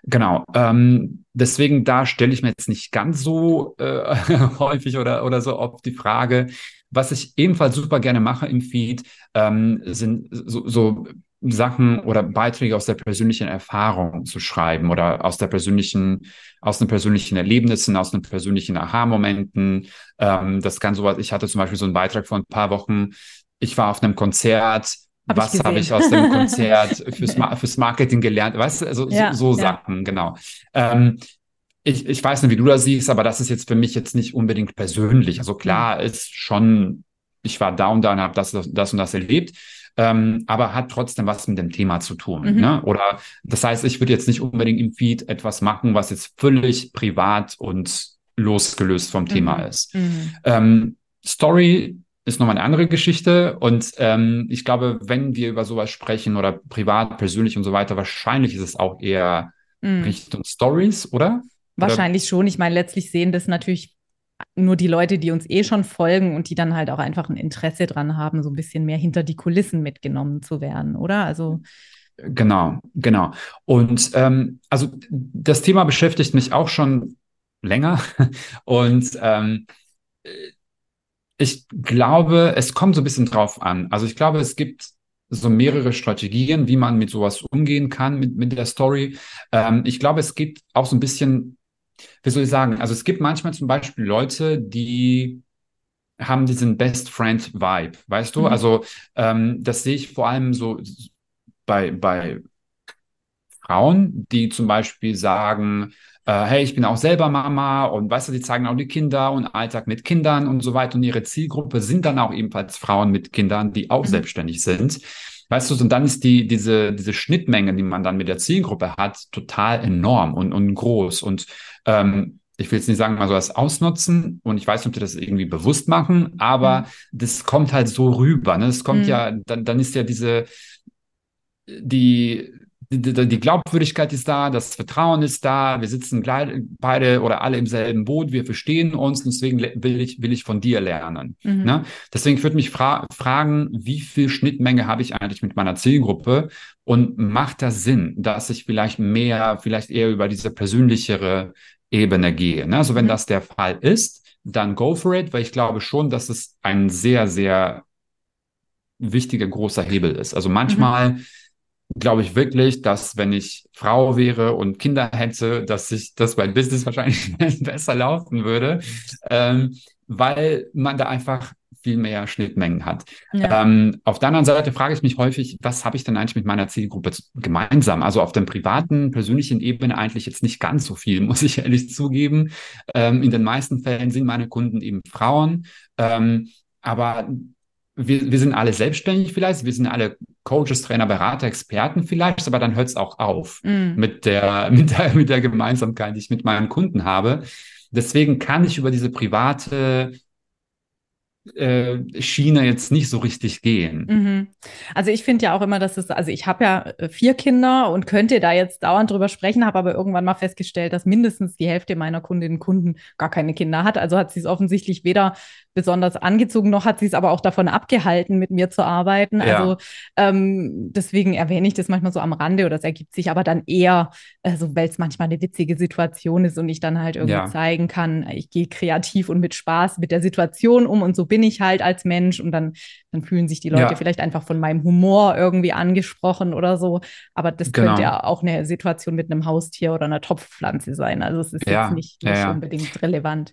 Genau. Ähm, deswegen da stelle ich mir jetzt nicht ganz so äh, (laughs) häufig oder, oder so oft die Frage. Was ich ebenfalls super gerne mache im Feed, ähm, sind so, so Sachen oder Beiträge aus der persönlichen Erfahrung zu schreiben oder aus der persönlichen, aus den persönlichen Erlebnissen, aus den persönlichen Aha-Momenten. Ähm, das kann sowas. Ich hatte zum Beispiel so einen Beitrag vor ein paar Wochen. Ich war auf einem Konzert. Hab was habe ich aus dem (laughs) Konzert fürs, fürs Marketing gelernt? Weißt du, also ja, so, so ja. Sachen, genau. Ähm, ich, ich weiß nicht, wie du das siehst, aber das ist jetzt für mich jetzt nicht unbedingt persönlich. Also klar mhm. ist schon, ich war da und da und habe das, das und das erlebt ähm, aber hat trotzdem was mit dem Thema zu tun. Mhm. Ne? Oder das heißt, ich würde jetzt nicht unbedingt im Feed etwas machen, was jetzt völlig privat und losgelöst vom mhm. Thema ist. Mhm. Ähm, Story ist nochmal eine andere Geschichte. Und ähm, ich glaube, wenn wir über sowas sprechen oder privat, persönlich und so weiter, wahrscheinlich ist es auch eher mhm. Richtung Stories, oder? Wahrscheinlich oder? schon. Ich meine, letztlich sehen das natürlich nur die Leute, die uns eh schon folgen und die dann halt auch einfach ein Interesse dran haben, so ein bisschen mehr hinter die Kulissen mitgenommen zu werden, oder? Also Genau, genau. Und ähm, also das Thema beschäftigt mich auch schon länger. (laughs) Und ähm, ich glaube, es kommt so ein bisschen drauf an. Also ich glaube, es gibt so mehrere Strategien, wie man mit sowas umgehen kann, mit, mit der Story. Ähm, ich glaube, es gibt auch so ein bisschen wie soll ich sagen, also es gibt manchmal zum Beispiel Leute, die haben diesen Best Friend Vibe, weißt du? Mhm. Also ähm, das sehe ich vor allem so bei, bei Frauen, die zum Beispiel sagen, äh, hey, ich bin auch selber Mama und weißt du, die zeigen auch die Kinder und Alltag mit Kindern und so weiter und ihre Zielgruppe sind dann auch ebenfalls Frauen mit Kindern, die auch mhm. selbstständig sind. Weißt du, und dann ist die, diese, diese Schnittmenge, die man dann mit der Zielgruppe hat, total enorm und, und groß. Und ähm, ich will jetzt nicht sagen, mal so das ausnutzen und ich weiß nicht, ob die das irgendwie bewusst machen, aber mhm. das kommt halt so rüber. Ne? Das kommt mhm. ja, dann, dann ist ja diese, die, die, Glaubwürdigkeit ist da, das Vertrauen ist da, wir sitzen beide oder alle im selben Boot, wir verstehen uns, deswegen will ich, will ich von dir lernen. Mhm. Ne? Deswegen würde mich fra fragen, wie viel Schnittmenge habe ich eigentlich mit meiner Zielgruppe und macht das Sinn, dass ich vielleicht mehr, vielleicht eher über diese persönlichere Ebene gehe? Ne? Also wenn mhm. das der Fall ist, dann go for it, weil ich glaube schon, dass es ein sehr, sehr wichtiger, großer Hebel ist. Also manchmal mhm glaube ich wirklich, dass wenn ich Frau wäre und Kinder hätte, dass ich, dass mein Business (laughs) wahrscheinlich besser laufen würde, ähm, weil man da einfach viel mehr Schnittmengen hat. Ja. Ähm, auf der anderen Seite frage ich mich häufig, was habe ich denn eigentlich mit meiner Zielgruppe gemeinsam? Also auf der privaten, persönlichen Ebene eigentlich jetzt nicht ganz so viel, (laughs) muss ich ehrlich zugeben. Ähm, in den meisten Fällen sind meine Kunden eben Frauen. Ähm, aber wir, wir sind alle selbstständig vielleicht, wir sind alle Coaches, Trainer, Berater, Experten vielleicht, aber dann hört es auch auf mm. mit, der, (laughs) mit, der, mit der Gemeinsamkeit, die ich mit meinen Kunden habe. Deswegen kann ich über diese private äh, Schiene jetzt nicht so richtig gehen. Mhm. Also ich finde ja auch immer, dass es, also ich habe ja äh, vier Kinder und könnte da jetzt dauernd drüber sprechen, habe aber irgendwann mal festgestellt, dass mindestens die Hälfte meiner Kundinnen und Kunden gar keine Kinder hat. Also hat sie es offensichtlich weder besonders angezogen, noch hat sie es aber auch davon abgehalten, mit mir zu arbeiten. Ja. Also ähm, deswegen erwähne ich das manchmal so am Rande oder es ergibt sich aber dann eher, also weil es manchmal eine witzige Situation ist und ich dann halt irgendwie ja. zeigen kann, ich gehe kreativ und mit Spaß mit der Situation um und so bin ich halt als Mensch und dann, dann fühlen sich die Leute ja. vielleicht einfach von meinem Humor irgendwie angesprochen oder so. Aber das genau. könnte ja auch eine Situation mit einem Haustier oder einer Topfpflanze sein. Also es ist jetzt nicht, nicht unbedingt relevant.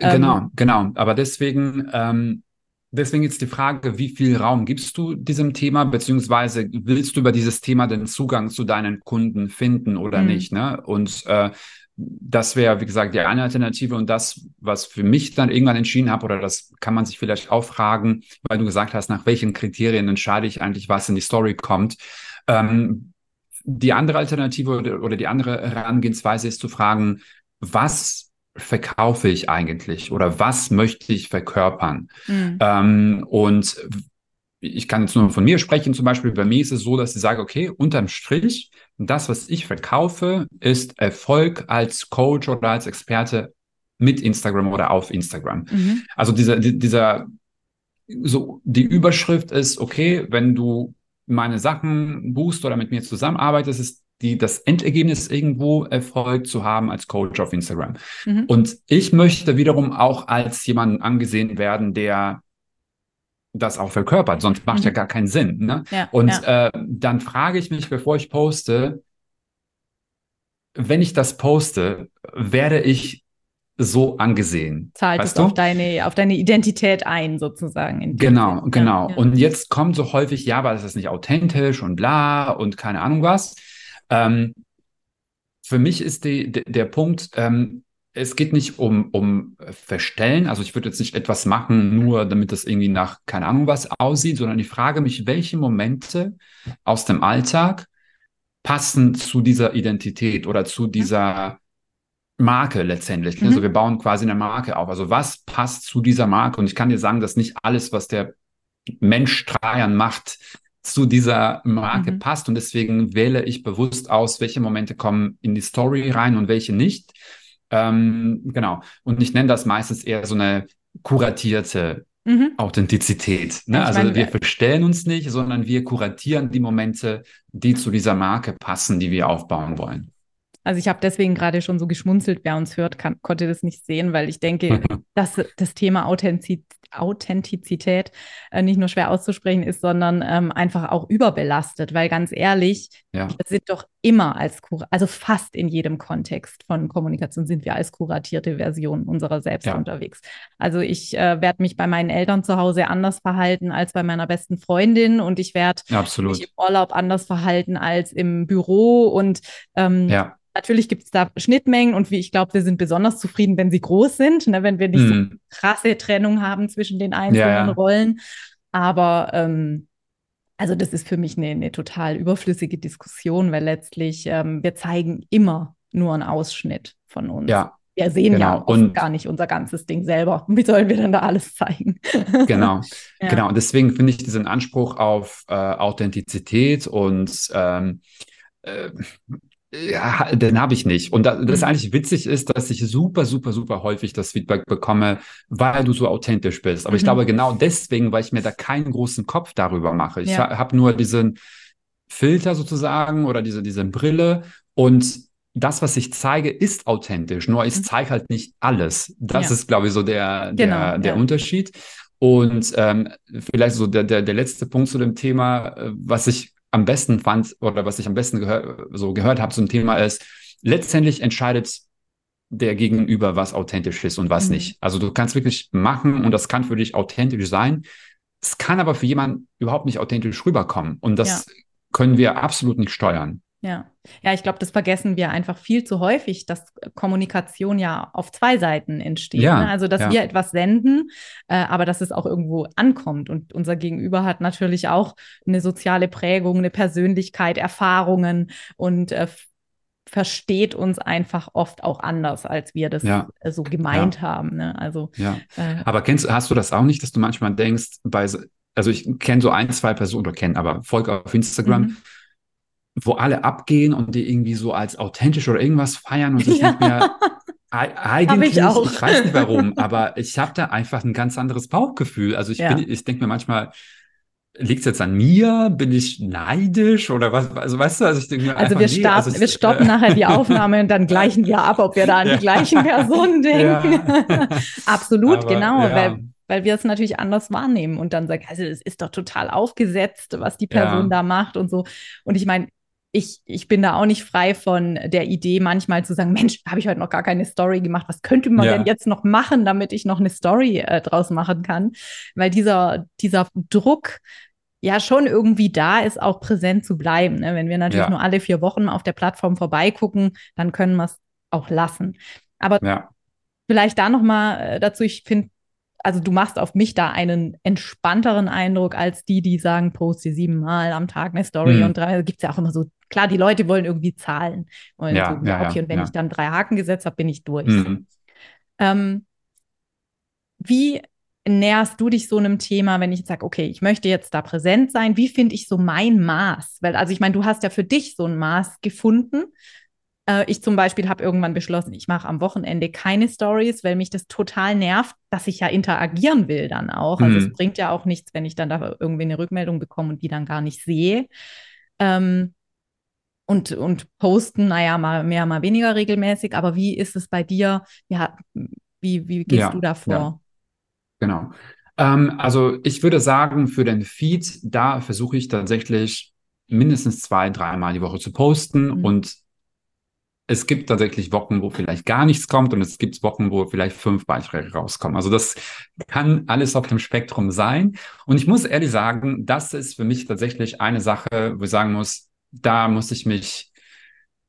Genau, ähm, genau. Aber deswegen, ähm, deswegen jetzt die Frage, wie viel Raum gibst du diesem Thema, beziehungsweise willst du über dieses Thema den Zugang zu deinen Kunden finden oder mhm. nicht? Ne? Und äh, das wäre, wie gesagt, die eine Alternative und das, was für mich dann irgendwann entschieden habe, oder das kann man sich vielleicht auch fragen, weil du gesagt hast, nach welchen Kriterien entscheide ich eigentlich, was in die Story kommt. Ähm, die andere Alternative oder, oder die andere Herangehensweise ist zu fragen, was verkaufe ich eigentlich oder was möchte ich verkörpern? Mhm. Ähm, und ich kann jetzt nur von mir sprechen, zum Beispiel bei mir ist es so, dass ich sage, okay, unterm Strich, das, was ich verkaufe, ist Erfolg als Coach oder als Experte mit Instagram oder auf Instagram. Mhm. Also dieser, dieser, so, die Überschrift ist, okay, wenn du meine Sachen buchst oder mit mir zusammenarbeitest, ist die, das Endergebnis irgendwo Erfolg zu haben als Coach auf Instagram. Mhm. Und ich möchte wiederum auch als jemand angesehen werden, der das auch verkörpert, sonst macht mhm. ja gar keinen Sinn. Ne? Ja, und ja. Äh, dann frage ich mich, bevor ich poste, wenn ich das poste, werde ich so angesehen. Zahlt es auf deine, auf deine Identität ein, sozusagen. Genau, Sinn. genau. Ja, und jetzt kommt so häufig, ja, aber das ist nicht authentisch und bla und keine Ahnung was. Ähm, für mich ist die, der Punkt, ähm, es geht nicht um, um Verstellen. Also ich würde jetzt nicht etwas machen, nur damit das irgendwie nach keine Ahnung was aussieht, sondern ich frage mich, welche Momente aus dem Alltag passen zu dieser Identität oder zu dieser Marke letztendlich. Mhm. Also wir bauen quasi eine Marke auf. Also was passt zu dieser Marke? Und ich kann dir sagen, dass nicht alles, was der Mensch Trajan macht, zu dieser Marke mhm. passt. Und deswegen wähle ich bewusst aus, welche Momente kommen in die Story rein und welche nicht. Ähm, genau. Und ich nenne das meistens eher so eine kuratierte mhm. Authentizität. Ne? Also meine, wir verstellen uns nicht, sondern wir kuratieren die Momente, die zu dieser Marke passen, die wir aufbauen wollen. Also ich habe deswegen gerade schon so geschmunzelt, wer uns hört, kann, konnte das nicht sehen, weil ich denke, (laughs) dass das Thema Authentizität Authentizität äh, nicht nur schwer auszusprechen ist, sondern ähm, einfach auch überbelastet, weil ganz ehrlich, ja. wir sind doch immer als, Kur also fast in jedem Kontext von Kommunikation sind wir als kuratierte Version unserer selbst ja. unterwegs. Also ich äh, werde mich bei meinen Eltern zu Hause anders verhalten als bei meiner besten Freundin und ich werde mich im Urlaub anders verhalten als im Büro und ähm, ja. Natürlich gibt es da Schnittmengen und wie ich glaube, wir sind besonders zufrieden, wenn sie groß sind, ne, wenn wir nicht mm. so hm. krasse Trennung haben zwischen den einzelnen ja, ja. Rollen. Aber ähm, also das ist für mich eine, eine total überflüssige Diskussion, weil letztlich ähm, wir zeigen immer nur einen Ausschnitt von uns. Ja. Wir sehen genau. ja und gar nicht unser ganzes Ding selber. Wie sollen wir denn da alles zeigen? (laughs) genau, ja. genau. Und deswegen finde ich diesen Anspruch auf äh, Authentizität und ähm, äh, ja, den habe ich nicht. Und da, das mhm. eigentlich witzig ist, dass ich super, super, super häufig das Feedback bekomme, weil du so authentisch bist. Aber mhm. ich glaube genau deswegen, weil ich mir da keinen großen Kopf darüber mache. Ich ja. habe nur diesen Filter sozusagen oder diese, diese Brille und das, was ich zeige, ist authentisch. Nur ich mhm. zeige halt nicht alles. Das ja. ist, glaube ich, so der, der, genau, der ja. Unterschied. Und ähm, vielleicht so der, der, der letzte Punkt zu dem Thema, äh, was ich am besten fand oder was ich am besten gehör, so gehört habe zum Thema ist, letztendlich entscheidet der Gegenüber, was authentisch ist und was mhm. nicht. Also du kannst wirklich machen und das kann für dich authentisch sein. Es kann aber für jemanden überhaupt nicht authentisch rüberkommen und das ja. können wir absolut nicht steuern. Ja, ja, ich glaube, das vergessen wir einfach viel zu häufig, dass Kommunikation ja auf zwei Seiten entsteht. Ja, ne? Also, dass ja. wir etwas senden, äh, aber dass es auch irgendwo ankommt. Und unser Gegenüber hat natürlich auch eine soziale Prägung, eine Persönlichkeit, Erfahrungen und äh, versteht uns einfach oft auch anders, als wir das ja. Äh, so gemeint ja. haben. Ne? Also, ja. Äh, aber kennst, hast du das auch nicht, dass du manchmal denkst, bei, also ich kenne so ein, zwei Personen oder kenne, aber folge auf Instagram. Mhm wo alle abgehen und die irgendwie so als authentisch oder irgendwas feiern und sich ja. nicht mehr eigentlich, ich, auch. ich weiß nicht warum, aber ich habe da einfach ein ganz anderes Bauchgefühl. Also ich ja. bin, ich denke mir manchmal, liegt es jetzt an mir? Bin ich neidisch oder was? Also weißt du, also ich denke mir Also wir, nee, starten, also wir stoppen äh, nachher die Aufnahme und dann gleichen wir ab, ob wir da an ja. die gleichen Personen (laughs) denken. (laughs) Absolut, aber, genau, weil weil wir es natürlich anders wahrnehmen und dann sagen, also es ist doch total aufgesetzt, was die Person ja. da macht und so. Und ich meine, ich, ich bin da auch nicht frei von der Idee, manchmal zu sagen, Mensch, habe ich heute noch gar keine Story gemacht. Was könnte man ja. denn jetzt noch machen, damit ich noch eine Story äh, draus machen kann? Weil dieser, dieser Druck ja schon irgendwie da ist, auch präsent zu bleiben. Ne? Wenn wir natürlich ja. nur alle vier Wochen auf der Plattform vorbeigucken, dann können wir es auch lassen. Aber ja. vielleicht da noch mal äh, dazu, ich finde also du machst auf mich da einen entspannteren Eindruck als die, die sagen, poste siebenmal am Tag eine Story mhm. und drei. Da gibt es ja auch immer so, klar, die Leute wollen irgendwie zahlen. Wollen ja, so, ja, okay, ja, und wenn ja. ich dann drei Haken gesetzt habe, bin ich durch. Mhm. Ähm, wie näherst du dich so einem Thema, wenn ich jetzt sage, okay, ich möchte jetzt da präsent sein, wie finde ich so mein Maß? Weil, also ich meine, du hast ja für dich so ein Maß gefunden äh, ich zum Beispiel habe irgendwann beschlossen, ich mache am Wochenende keine Stories, weil mich das total nervt, dass ich ja interagieren will dann auch. Also mhm. es bringt ja auch nichts, wenn ich dann da irgendwie eine Rückmeldung bekomme und die dann gar nicht sehe. Ähm, und, und posten, naja, mal mehr, mal weniger regelmäßig. Aber wie ist es bei dir? Ja, wie, wie gehst ja, du da vor? Ja. Genau. Ähm, also ich würde sagen, für den Feed, da versuche ich tatsächlich mindestens zwei, dreimal die Woche zu posten mhm. und es gibt tatsächlich Wochen, wo vielleicht gar nichts kommt und es gibt Wochen, wo vielleicht fünf Beiträge rauskommen. Also das kann alles auf dem Spektrum sein. Und ich muss ehrlich sagen, das ist für mich tatsächlich eine Sache, wo ich sagen muss, da muss ich mich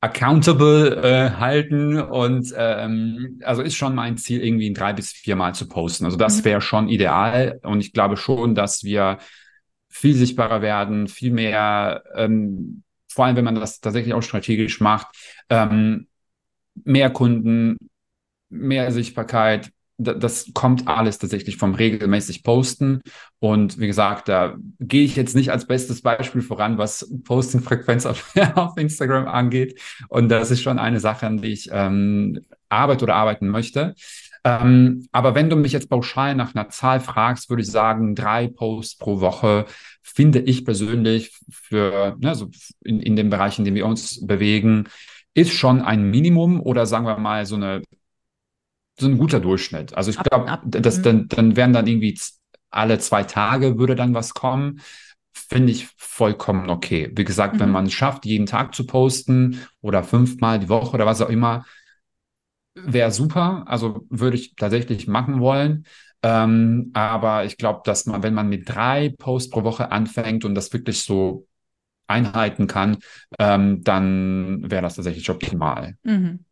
accountable äh, halten und ähm, also ist schon mein Ziel, irgendwie drei bis viermal zu posten. Also das mhm. wäre schon ideal und ich glaube schon, dass wir viel sichtbarer werden, viel mehr ähm, vor allem wenn man das tatsächlich auch strategisch macht, ähm, mehr Kunden, mehr Sichtbarkeit, das kommt alles tatsächlich vom regelmäßig Posten. Und wie gesagt, da gehe ich jetzt nicht als bestes Beispiel voran, was Posting-Frequenz auf, (laughs) auf, Instagram angeht. Und das ist schon eine Sache, an die ich ähm, arbeite oder arbeiten möchte. Ähm, aber wenn du mich jetzt pauschal nach einer Zahl fragst, würde ich sagen, drei Posts pro Woche finde ich persönlich für, ne, so in, in dem Bereich, in dem wir uns bewegen, ist schon ein Minimum oder sagen wir mal so eine so ein guter Durchschnitt. Also ich glaube, das mhm. dann, dann wären dann irgendwie alle zwei Tage würde dann was kommen. Finde ich vollkommen okay. Wie gesagt, mhm. wenn man es schafft, jeden Tag zu posten oder fünfmal die Woche oder was auch immer, wäre super. Also würde ich tatsächlich machen wollen. Ähm, aber ich glaube, dass man, wenn man mit drei Posts pro Woche anfängt und das wirklich so einhalten kann, ähm, dann wäre das tatsächlich optimal. Mhm.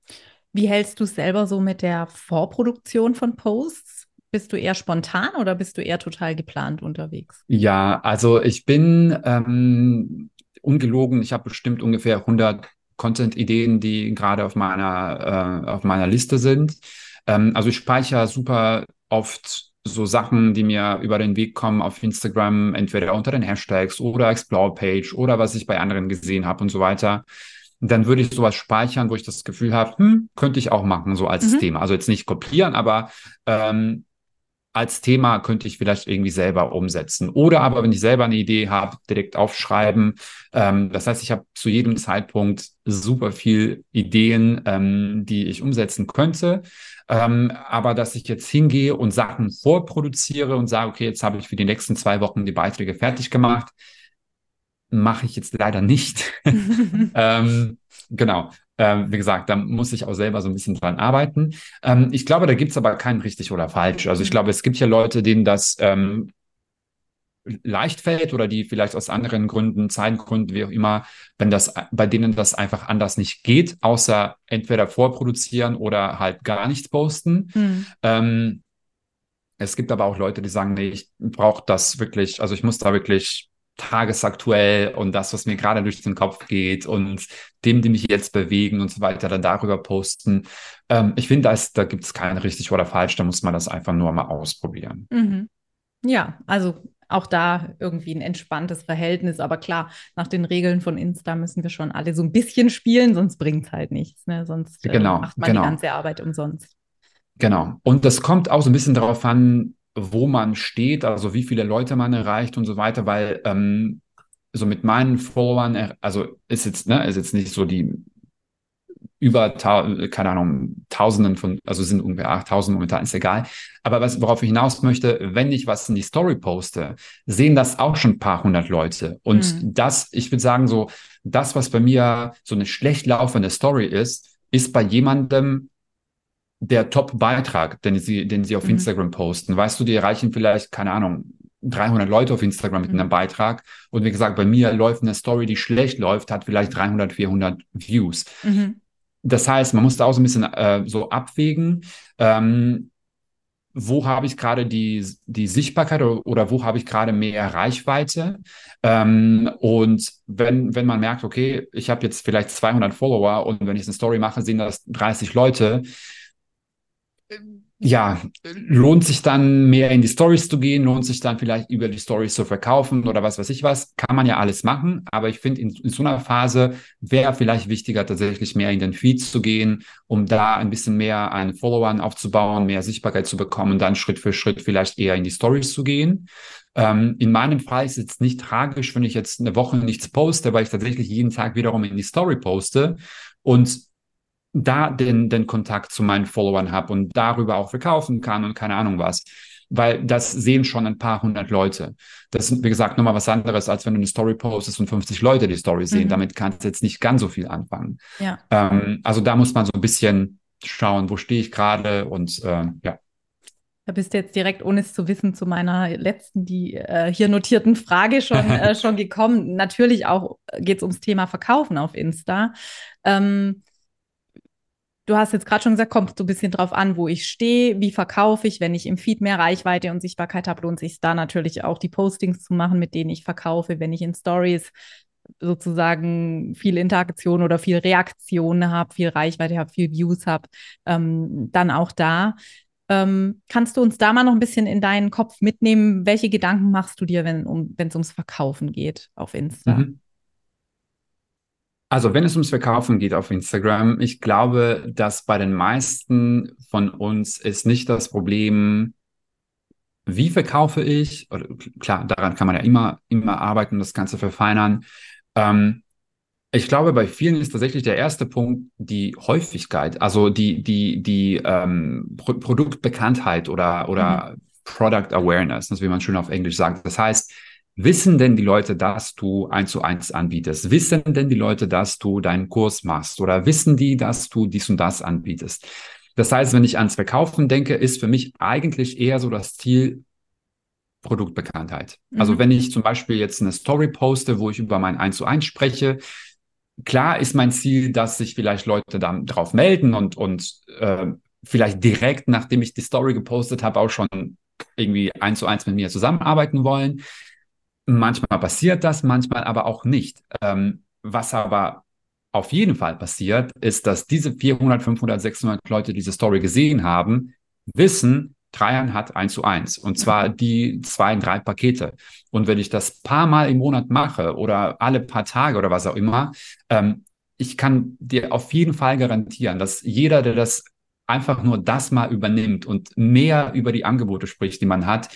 Wie hältst du es selber so mit der Vorproduktion von Posts? Bist du eher spontan oder bist du eher total geplant unterwegs? Ja, also ich bin ähm, ungelogen, ich habe bestimmt ungefähr 100 Content-Ideen, die gerade auf meiner, äh, auf meiner Liste sind. Ähm, also ich speichere super oft so Sachen, die mir über den Weg kommen auf Instagram, entweder unter den Hashtags oder Explore-Page oder was ich bei anderen gesehen habe und so weiter. Dann würde ich sowas speichern, wo ich das Gefühl habe, hm, könnte ich auch machen, so als mhm. Thema. Also jetzt nicht kopieren, aber ähm, als Thema könnte ich vielleicht irgendwie selber umsetzen. Oder aber, wenn ich selber eine Idee habe, direkt aufschreiben. Ähm, das heißt, ich habe zu jedem Zeitpunkt super viel Ideen, ähm, die ich umsetzen könnte. Ähm, aber dass ich jetzt hingehe und Sachen vorproduziere und sage, okay, jetzt habe ich für die nächsten zwei Wochen die Beiträge fertig gemacht, mache ich jetzt leider nicht. (laughs) ähm, genau. Ähm, wie gesagt, da muss ich auch selber so ein bisschen dran arbeiten. Ähm, ich glaube, da gibt es aber kein richtig oder falsch. Also ich mhm. glaube, es gibt ja Leute, denen das ähm, leicht fällt oder die vielleicht aus anderen Gründen, Zeitgründen, wie auch immer, wenn das bei denen das einfach anders nicht geht, außer entweder vorproduzieren oder halt gar nichts posten. Mhm. Ähm, es gibt aber auch Leute, die sagen, nee, ich brauche das wirklich, also ich muss da wirklich tagesaktuell und das, was mir gerade durch den Kopf geht und dem, die mich jetzt bewegen und so weiter, dann darüber posten. Ähm, ich finde, da gibt es kein richtig oder falsch, da muss man das einfach nur mal ausprobieren. Mhm. Ja, also auch da irgendwie ein entspanntes Verhältnis. Aber klar, nach den Regeln von Insta müssen wir schon alle so ein bisschen spielen, sonst bringt es halt nichts. Ne? Sonst äh, genau, macht man genau. die ganze Arbeit umsonst. Genau. Und das kommt auch so ein bisschen darauf an, wo man steht, also wie viele Leute man erreicht und so weiter, weil ähm, so mit meinen Followern, also ist jetzt, ne, ist jetzt nicht so die über, keine Ahnung, Tausenden von, also sind ungefähr 8000 momentan, ist egal. Aber was, worauf ich hinaus möchte, wenn ich was in die Story poste, sehen das auch schon ein paar hundert Leute. Und mhm. das, ich würde sagen, so, das, was bei mir so eine schlecht laufende Story ist, ist bei jemandem der Top-Beitrag, den sie, den sie auf mhm. Instagram posten. Weißt du, die erreichen vielleicht, keine Ahnung, 300 Leute auf Instagram mit mhm. einem Beitrag. Und wie gesagt, bei mir läuft eine Story, die schlecht läuft, hat vielleicht 300, 400 Views. Mhm. Das heißt, man muss da auch so ein bisschen äh, so abwägen. Ähm, wo habe ich gerade die, die Sichtbarkeit oder, oder wo habe ich gerade mehr Reichweite? Ähm, und wenn, wenn man merkt, okay, ich habe jetzt vielleicht 200 Follower und wenn ich eine Story mache, sehen das 30 Leute, ja, lohnt sich dann mehr in die Stories zu gehen, lohnt sich dann vielleicht über die Stories zu verkaufen oder was weiß ich was, kann man ja alles machen, aber ich finde in, in, so einer Phase wäre vielleicht wichtiger tatsächlich mehr in den Feeds zu gehen, um da ein bisschen mehr an Followern aufzubauen, mehr Sichtbarkeit zu bekommen dann Schritt für Schritt vielleicht eher in die Stories zu gehen. Ähm, in meinem Fall ist es jetzt nicht tragisch, wenn ich jetzt eine Woche nichts poste, weil ich tatsächlich jeden Tag wiederum in die Story poste. Und da den, den Kontakt zu meinen Followern habe und darüber auch verkaufen kann und keine Ahnung was. weil das sehen schon ein paar hundert Leute. Das ist, wie gesagt, nochmal was anderes, als wenn du eine Story postest und 50 Leute die Story sehen. Mhm. Damit kannst du jetzt nicht ganz so viel anfangen. Ja. Ähm, also da muss man so ein bisschen schauen, wo stehe ich gerade und äh, ja. Da bist du jetzt direkt, ohne es zu wissen, zu meiner letzten, die äh, hier notierten Frage schon, (laughs) äh, schon gekommen. Natürlich auch geht es ums Thema Verkaufen auf Insta. Ähm, du hast jetzt gerade schon gesagt, kommt so ein bisschen drauf an, wo ich stehe, wie verkaufe ich, wenn ich im Feed mehr Reichweite und Sichtbarkeit habe, lohnt sich da natürlich auch die Postings zu machen, mit denen ich verkaufe, wenn ich in Stories sozusagen viel Interaktion oder viel Reaktion habe, viel Reichweite habe, viel Views habe, ähm, dann auch da. Ähm, kannst du uns da mal noch ein bisschen in deinen Kopf mitnehmen? Welche Gedanken machst du dir, wenn um, es ums Verkaufen geht auf Insta? Mhm. Also wenn es ums Verkaufen geht auf Instagram, ich glaube, dass bei den meisten von uns ist nicht das Problem, wie verkaufe ich? Oder, klar, daran kann man ja immer, immer arbeiten, das Ganze verfeinern. Ähm, ich glaube, bei vielen ist tatsächlich der erste Punkt die Häufigkeit, also die, die, die ähm, Pro Produktbekanntheit oder, oder mhm. Product Awareness, das wie man schön auf Englisch sagt. Das heißt, wissen denn die Leute, dass du eins zu eins anbietest? Wissen denn die Leute, dass du deinen Kurs machst? Oder wissen die, dass du dies und das anbietest? Das heißt, wenn ich ans Verkaufen denke, ist für mich eigentlich eher so das Ziel, Produktbekanntheit. Also mhm. Also wenn ich zum Beispiel jetzt eine Story poste, wo ich über mein 1 zu 1 spreche, klar ist mein Ziel, dass sich vielleicht Leute dann drauf melden und, und äh, vielleicht direkt, nachdem ich die Story gepostet habe, auch schon irgendwie eins zu eins mit mir zusammenarbeiten wollen. Manchmal passiert das, manchmal aber auch nicht. Ähm, was aber auf jeden Fall passiert, ist, dass diese 400, 500, 600 Leute, die diese Story gesehen haben, wissen, Dreiern hat eins zu eins und zwar die zwei, drei Pakete. Und wenn ich das paar Mal im Monat mache oder alle paar Tage oder was auch immer, ähm, ich kann dir auf jeden Fall garantieren, dass jeder, der das einfach nur das mal übernimmt und mehr über die Angebote spricht, die man hat,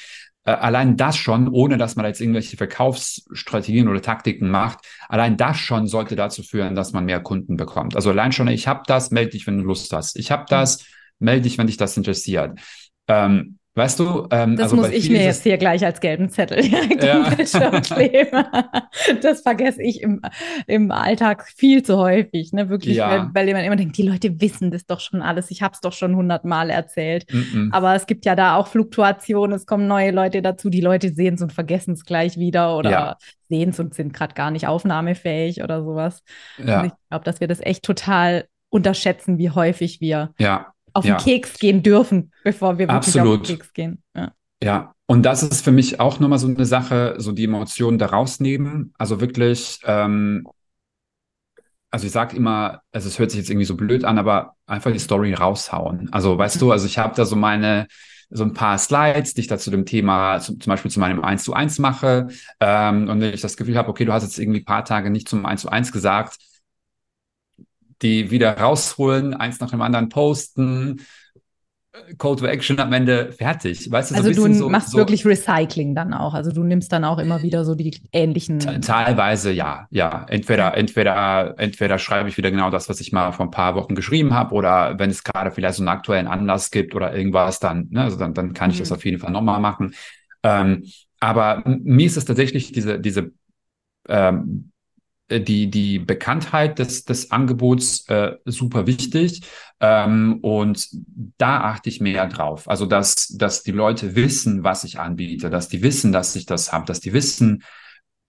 allein das schon, ohne dass man jetzt irgendwelche Verkaufsstrategien oder Taktiken macht, allein das schon sollte dazu führen, dass man mehr Kunden bekommt. Also allein schon, ich habe das, melde dich, wenn du Lust hast. Ich habe das, melde dich, wenn dich das interessiert. Ähm, weißt du, ähm, das also muss ich mir jetzt hier gleich als gelben Zettel direkt ja. (laughs) Das vergesse ich im, im Alltag viel zu häufig, ne? Wirklich, ja. weil, weil man immer denkt, die Leute wissen das doch schon alles. Ich habe es doch schon hundertmal erzählt. Mm -mm. Aber es gibt ja da auch Fluktuationen. Es kommen neue Leute dazu. Die Leute sehen es und vergessen es gleich wieder oder ja. sehen es und sind gerade gar nicht aufnahmefähig oder sowas. Ja. ich glaube, dass wir das echt total unterschätzen, wie häufig wir ja auf ja. den Keks gehen dürfen, bevor wir wirklich Absolut. auf den Keks gehen. Ja. ja. Und das ist für mich auch nochmal so eine Sache, so die Emotionen da rausnehmen. Also wirklich, ähm, also ich sage immer, also es hört sich jetzt irgendwie so blöd an, aber einfach die Story raushauen. Also weißt mhm. du, also ich habe da so meine, so ein paar Slides, die ich da zu dem Thema, zu, zum Beispiel zu meinem 1 zu 1 mache. Ähm, und wenn ich das Gefühl habe, okay, du hast jetzt irgendwie paar Tage nicht zum 1 zu 1 gesagt, die wieder rausholen, eins nach dem anderen posten, Call to Action am Ende fertig. Weißt du, so also du so, machst so, wirklich Recycling dann auch. Also du nimmst dann auch immer wieder so die ähnlichen. Teilweise ja, ja. Entweder, entweder, entweder schreibe ich wieder genau das, was ich mal vor ein paar Wochen geschrieben habe, oder wenn es gerade vielleicht so einen aktuellen Anlass gibt oder irgendwas, dann, ne, also dann, dann kann ich mhm. das auf jeden Fall nochmal machen. Ähm, aber mir ist es tatsächlich diese, diese ähm, äh, die, die Bekanntheit des, des Angebots äh, super wichtig. Ähm, und da achte ich mehr drauf. Also, dass, dass die Leute wissen, was ich anbiete, dass die wissen, dass ich das habe, dass die wissen,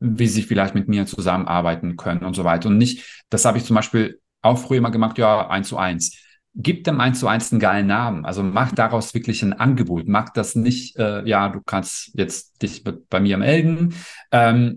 wie sie vielleicht mit mir zusammenarbeiten können und so weiter. Und nicht, das habe ich zum Beispiel auch früher immer gemacht, ja, eins zu eins. Gib dem eins zu eins einen geilen Namen. Also mach daraus wirklich ein Angebot. Mach das nicht, äh, ja, du kannst jetzt dich bei mir melden. Ähm,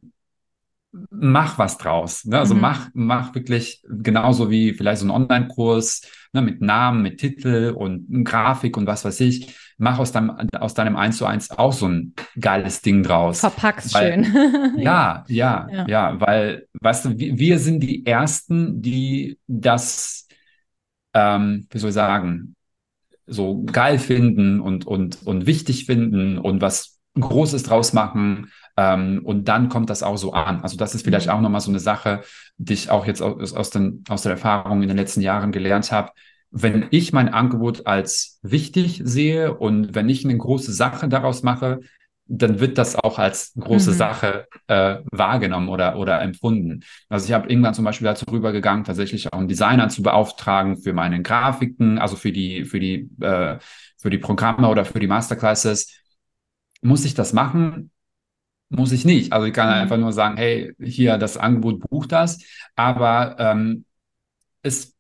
mach was draus. Ne? Also mhm. mach, mach wirklich genauso wie vielleicht so ein Online-Kurs ne, mit Namen, mit Titel und Grafik und was weiß ich. Mach aus deinem, aus deinem 1 zu 1 auch so ein geiles Ding draus. Verpack's weil, schön. (laughs) ja, ja, ja, ja, weil, weißt du, wir, wir sind die Ersten, die das, ähm, wie soll ich sagen, so geil finden und, und, und wichtig finden und was Großes draus machen, ähm, und dann kommt das auch so an. Also das ist vielleicht mhm. auch nochmal so eine Sache, die ich auch jetzt aus, aus, den, aus der Erfahrung in den letzten Jahren gelernt habe. wenn ich mein Angebot als wichtig sehe und wenn ich eine große Sache daraus mache, dann wird das auch als große mhm. Sache äh, wahrgenommen oder, oder empfunden. Also ich habe irgendwann zum Beispiel dazu rübergegangen, tatsächlich auch einen Designer zu beauftragen für meine Grafiken, also für die, für die, äh, für die Programme oder für die Masterclasses. Muss ich das machen? Muss ich nicht. Also ich kann mhm. einfach nur sagen, hey, hier das Angebot bucht das. Aber ähm, es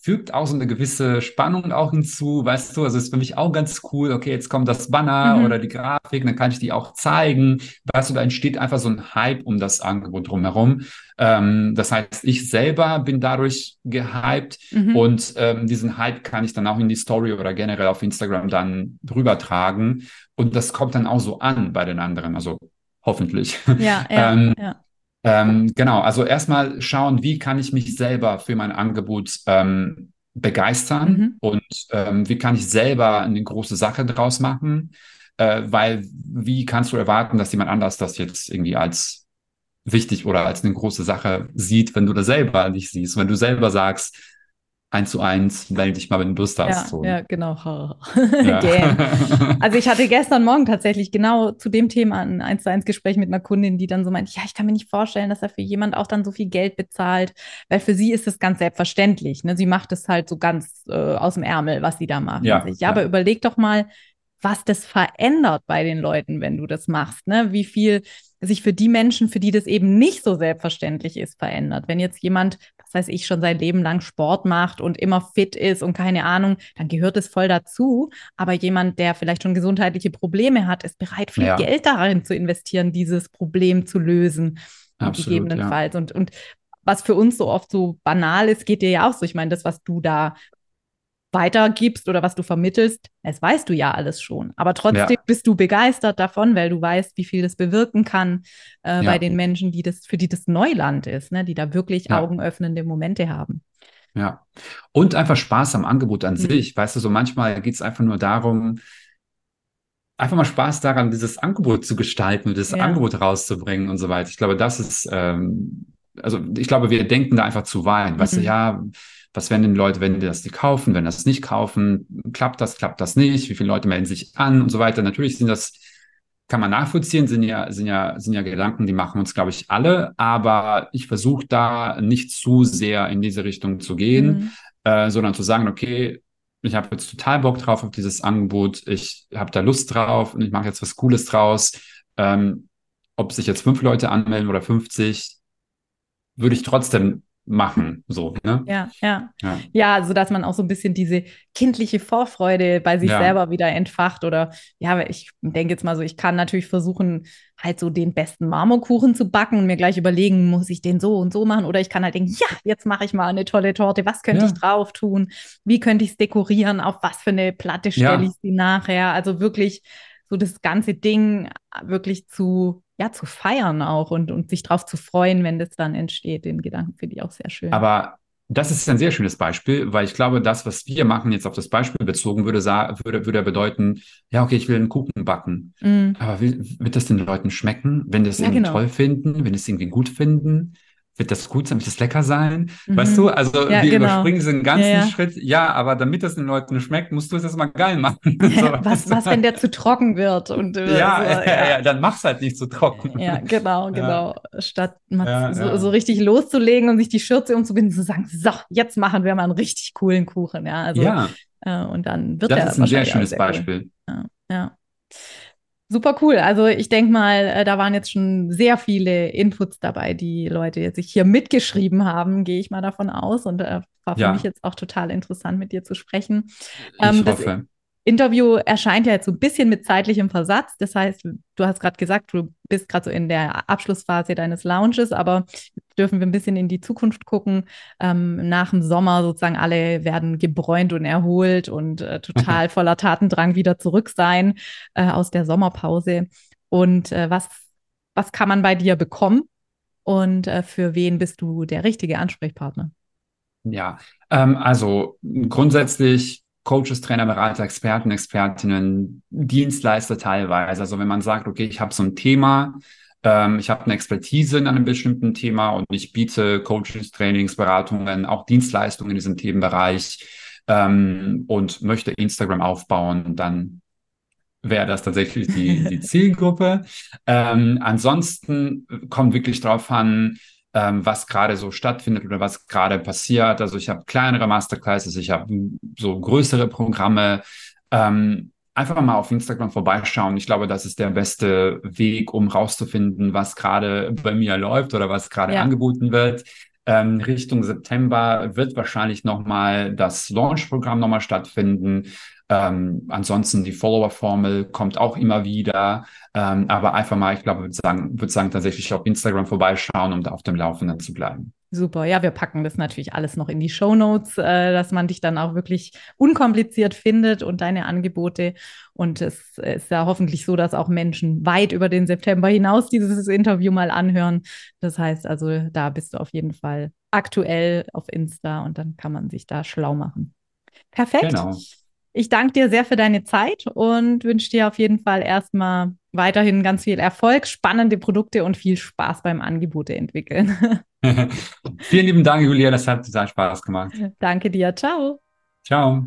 fügt auch so eine gewisse Spannung auch hinzu, weißt du, also ist für mich auch ganz cool, okay, jetzt kommt das Banner mhm. oder die Grafik, dann kann ich die auch zeigen, weißt du, da entsteht einfach so ein Hype um das Angebot drumherum. Ähm, das heißt, ich selber bin dadurch gehypt mhm. und ähm, diesen Hype kann ich dann auch in die Story oder generell auf Instagram dann drüber tragen und das kommt dann auch so an bei den anderen, also hoffentlich. Ja, (laughs) ja, ähm, ja. Ähm, genau, also erstmal schauen, wie kann ich mich selber für mein Angebot ähm, begeistern mhm. und ähm, wie kann ich selber eine große Sache draus machen, äh, weil wie kannst du erwarten, dass jemand anders das jetzt irgendwie als wichtig oder als eine große Sache sieht, wenn du das selber nicht siehst, wenn du selber sagst, eins zu eins, melde dich mal, wenn du Lust hast. Ja, so. ja genau. Ja. (laughs) (laughs) also ich hatte gestern Morgen tatsächlich genau zu dem Thema ein eins zu eins Gespräch mit einer Kundin, die dann so meint, ja, ich kann mir nicht vorstellen, dass er für jemand auch dann so viel Geld bezahlt, weil für sie ist es ganz selbstverständlich. Ne? Sie macht es halt so ganz äh, aus dem Ärmel, was sie da macht. Ja, ja, ja, aber überleg doch mal, was das verändert bei den Leuten, wenn du das machst. Ne? Wie viel sich für die Menschen, für die das eben nicht so selbstverständlich ist, verändert. Wenn jetzt jemand, was weiß ich, schon sein Leben lang Sport macht und immer fit ist und keine Ahnung, dann gehört es voll dazu. Aber jemand, der vielleicht schon gesundheitliche Probleme hat, ist bereit, viel ja. Geld darin zu investieren, dieses Problem zu lösen. Absolut, gegebenenfalls. Ja. Und, und was für uns so oft so banal ist, geht dir ja auch so. Ich meine, das, was du da weitergibst oder was du vermittelst, das weißt du ja alles schon. Aber trotzdem ja. bist du begeistert davon, weil du weißt, wie viel das bewirken kann äh, ja. bei den Menschen, die das, für die das Neuland ist, ne? die da wirklich ja. augenöffnende Momente haben. Ja. Und einfach Spaß am Angebot an mhm. sich. Weißt du, so manchmal geht es einfach nur darum, einfach mal Spaß daran, dieses Angebot zu gestalten und das Angebot rauszubringen und so weiter. Ich glaube, das ist, ähm, also ich glaube, wir denken da einfach zu weit. Mhm. Weißt du, mhm. ja, was werden denn Leute, wenn die das nicht kaufen, wenn das nicht kaufen, klappt das, klappt das nicht, wie viele Leute melden sich an und so weiter. Natürlich sind das, kann man nachvollziehen, sind ja, sind ja, sind ja Gedanken, die machen uns, glaube ich, alle, aber ich versuche da nicht zu sehr in diese Richtung zu gehen, mhm. äh, sondern zu sagen, okay, ich habe jetzt total Bock drauf auf dieses Angebot, ich habe da Lust drauf und ich mache jetzt was Cooles draus. Ähm, ob sich jetzt fünf Leute anmelden oder 50, würde ich trotzdem machen, so, ne? Ja, ja. Ja, ja so dass man auch so ein bisschen diese kindliche Vorfreude bei sich ja. selber wieder entfacht oder, ja, ich denke jetzt mal so, ich kann natürlich versuchen, halt so den besten Marmorkuchen zu backen und mir gleich überlegen, muss ich den so und so machen oder ich kann halt denken, ja, jetzt mache ich mal eine tolle Torte, was könnte ja. ich drauf tun? Wie könnte ich es dekorieren? Auf was für eine Platte stelle ich sie nachher? Also wirklich so das ganze Ding wirklich zu ja, zu feiern auch und, und sich darauf zu freuen, wenn das dann entsteht. Den Gedanken finde ich auch sehr schön. Aber das ist ein sehr schönes Beispiel, weil ich glaube, das, was wir machen, jetzt auf das Beispiel bezogen, würde, würde, würde bedeuten, ja, okay, ich will einen Kuchen backen. Mm. Aber will, wird das den Leuten schmecken, wenn das ja, irgendwie genau. toll finden, wenn es irgendwie gut finden? Wird das gut sein, wird das lecker sein? Mhm. Weißt du, also ja, wir genau. überspringen diesen ganzen ja, ja. Schritt. Ja, aber damit das den Leuten schmeckt, musst du es erstmal geil machen. (laughs) so, was, was, wenn der zu trocken wird? Und, äh, ja, so, (laughs) ja, dann mach's halt nicht zu trocken. Ja, genau, genau. Statt so, so, richtig loszulegen und sich die Schürze umzubinden, zu sagen, so, jetzt machen wir mal einen richtig coolen Kuchen. Ja, also. Äh, und dann wird das der ist ein sehr schönes sehr Beispiel. Cool. Ja. Super cool. Also ich denke mal, äh, da waren jetzt schon sehr viele Inputs dabei, die Leute sich hier mitgeschrieben haben, gehe ich mal davon aus. Und äh, war für ja. mich jetzt auch total interessant, mit dir zu sprechen. Ich ähm, hoffe. Interview erscheint ja jetzt so ein bisschen mit zeitlichem Versatz. Das heißt, du hast gerade gesagt, du bist gerade so in der Abschlussphase deines Lounges, aber dürfen wir ein bisschen in die Zukunft gucken. Ähm, nach dem Sommer sozusagen alle werden gebräunt und erholt und äh, total voller Tatendrang wieder zurück sein äh, aus der Sommerpause. Und äh, was, was kann man bei dir bekommen? Und äh, für wen bist du der richtige Ansprechpartner? Ja, ähm, also grundsätzlich Coaches, Trainer, Berater, Experten, Expertinnen, Dienstleister teilweise. Also wenn man sagt, okay, ich habe so ein Thema, ähm, ich habe eine Expertise in einem bestimmten Thema und ich biete Coaches, Trainings, Beratungen, auch Dienstleistungen in diesem Themenbereich, ähm, und möchte Instagram aufbauen, dann wäre das tatsächlich die, die (laughs) Zielgruppe. Ähm, ansonsten kommt wirklich drauf an, ähm, was gerade so stattfindet oder was gerade passiert. Also ich habe kleinere Masterclasses, ich habe so größere Programme. Ähm, einfach mal auf Instagram vorbeischauen. Ich glaube, das ist der beste Weg, um rauszufinden, was gerade bei mir läuft oder was gerade ja. angeboten wird. Ähm, Richtung September wird wahrscheinlich nochmal das Launch-Programm nochmal stattfinden. Ähm, ansonsten die Follower-Formel kommt auch immer wieder. Ähm, aber einfach mal, ich glaube, würde sagen, würde sagen, tatsächlich auf Instagram vorbeischauen, um da auf dem Laufenden zu bleiben. Super, ja, wir packen das natürlich alles noch in die Show Notes, äh, dass man dich dann auch wirklich unkompliziert findet und deine Angebote. Und es ist ja hoffentlich so, dass auch Menschen weit über den September hinaus dieses Interview mal anhören. Das heißt also, da bist du auf jeden Fall aktuell auf Insta und dann kann man sich da schlau machen. Perfekt. Genau. Ich danke dir sehr für deine Zeit und wünsche dir auf jeden Fall erstmal weiterhin ganz viel Erfolg, spannende Produkte und viel Spaß beim Angebote entwickeln. (laughs) (laughs) Vielen lieben Dank, Julia. Das hat total Spaß gemacht. Danke dir. Ciao. Ciao.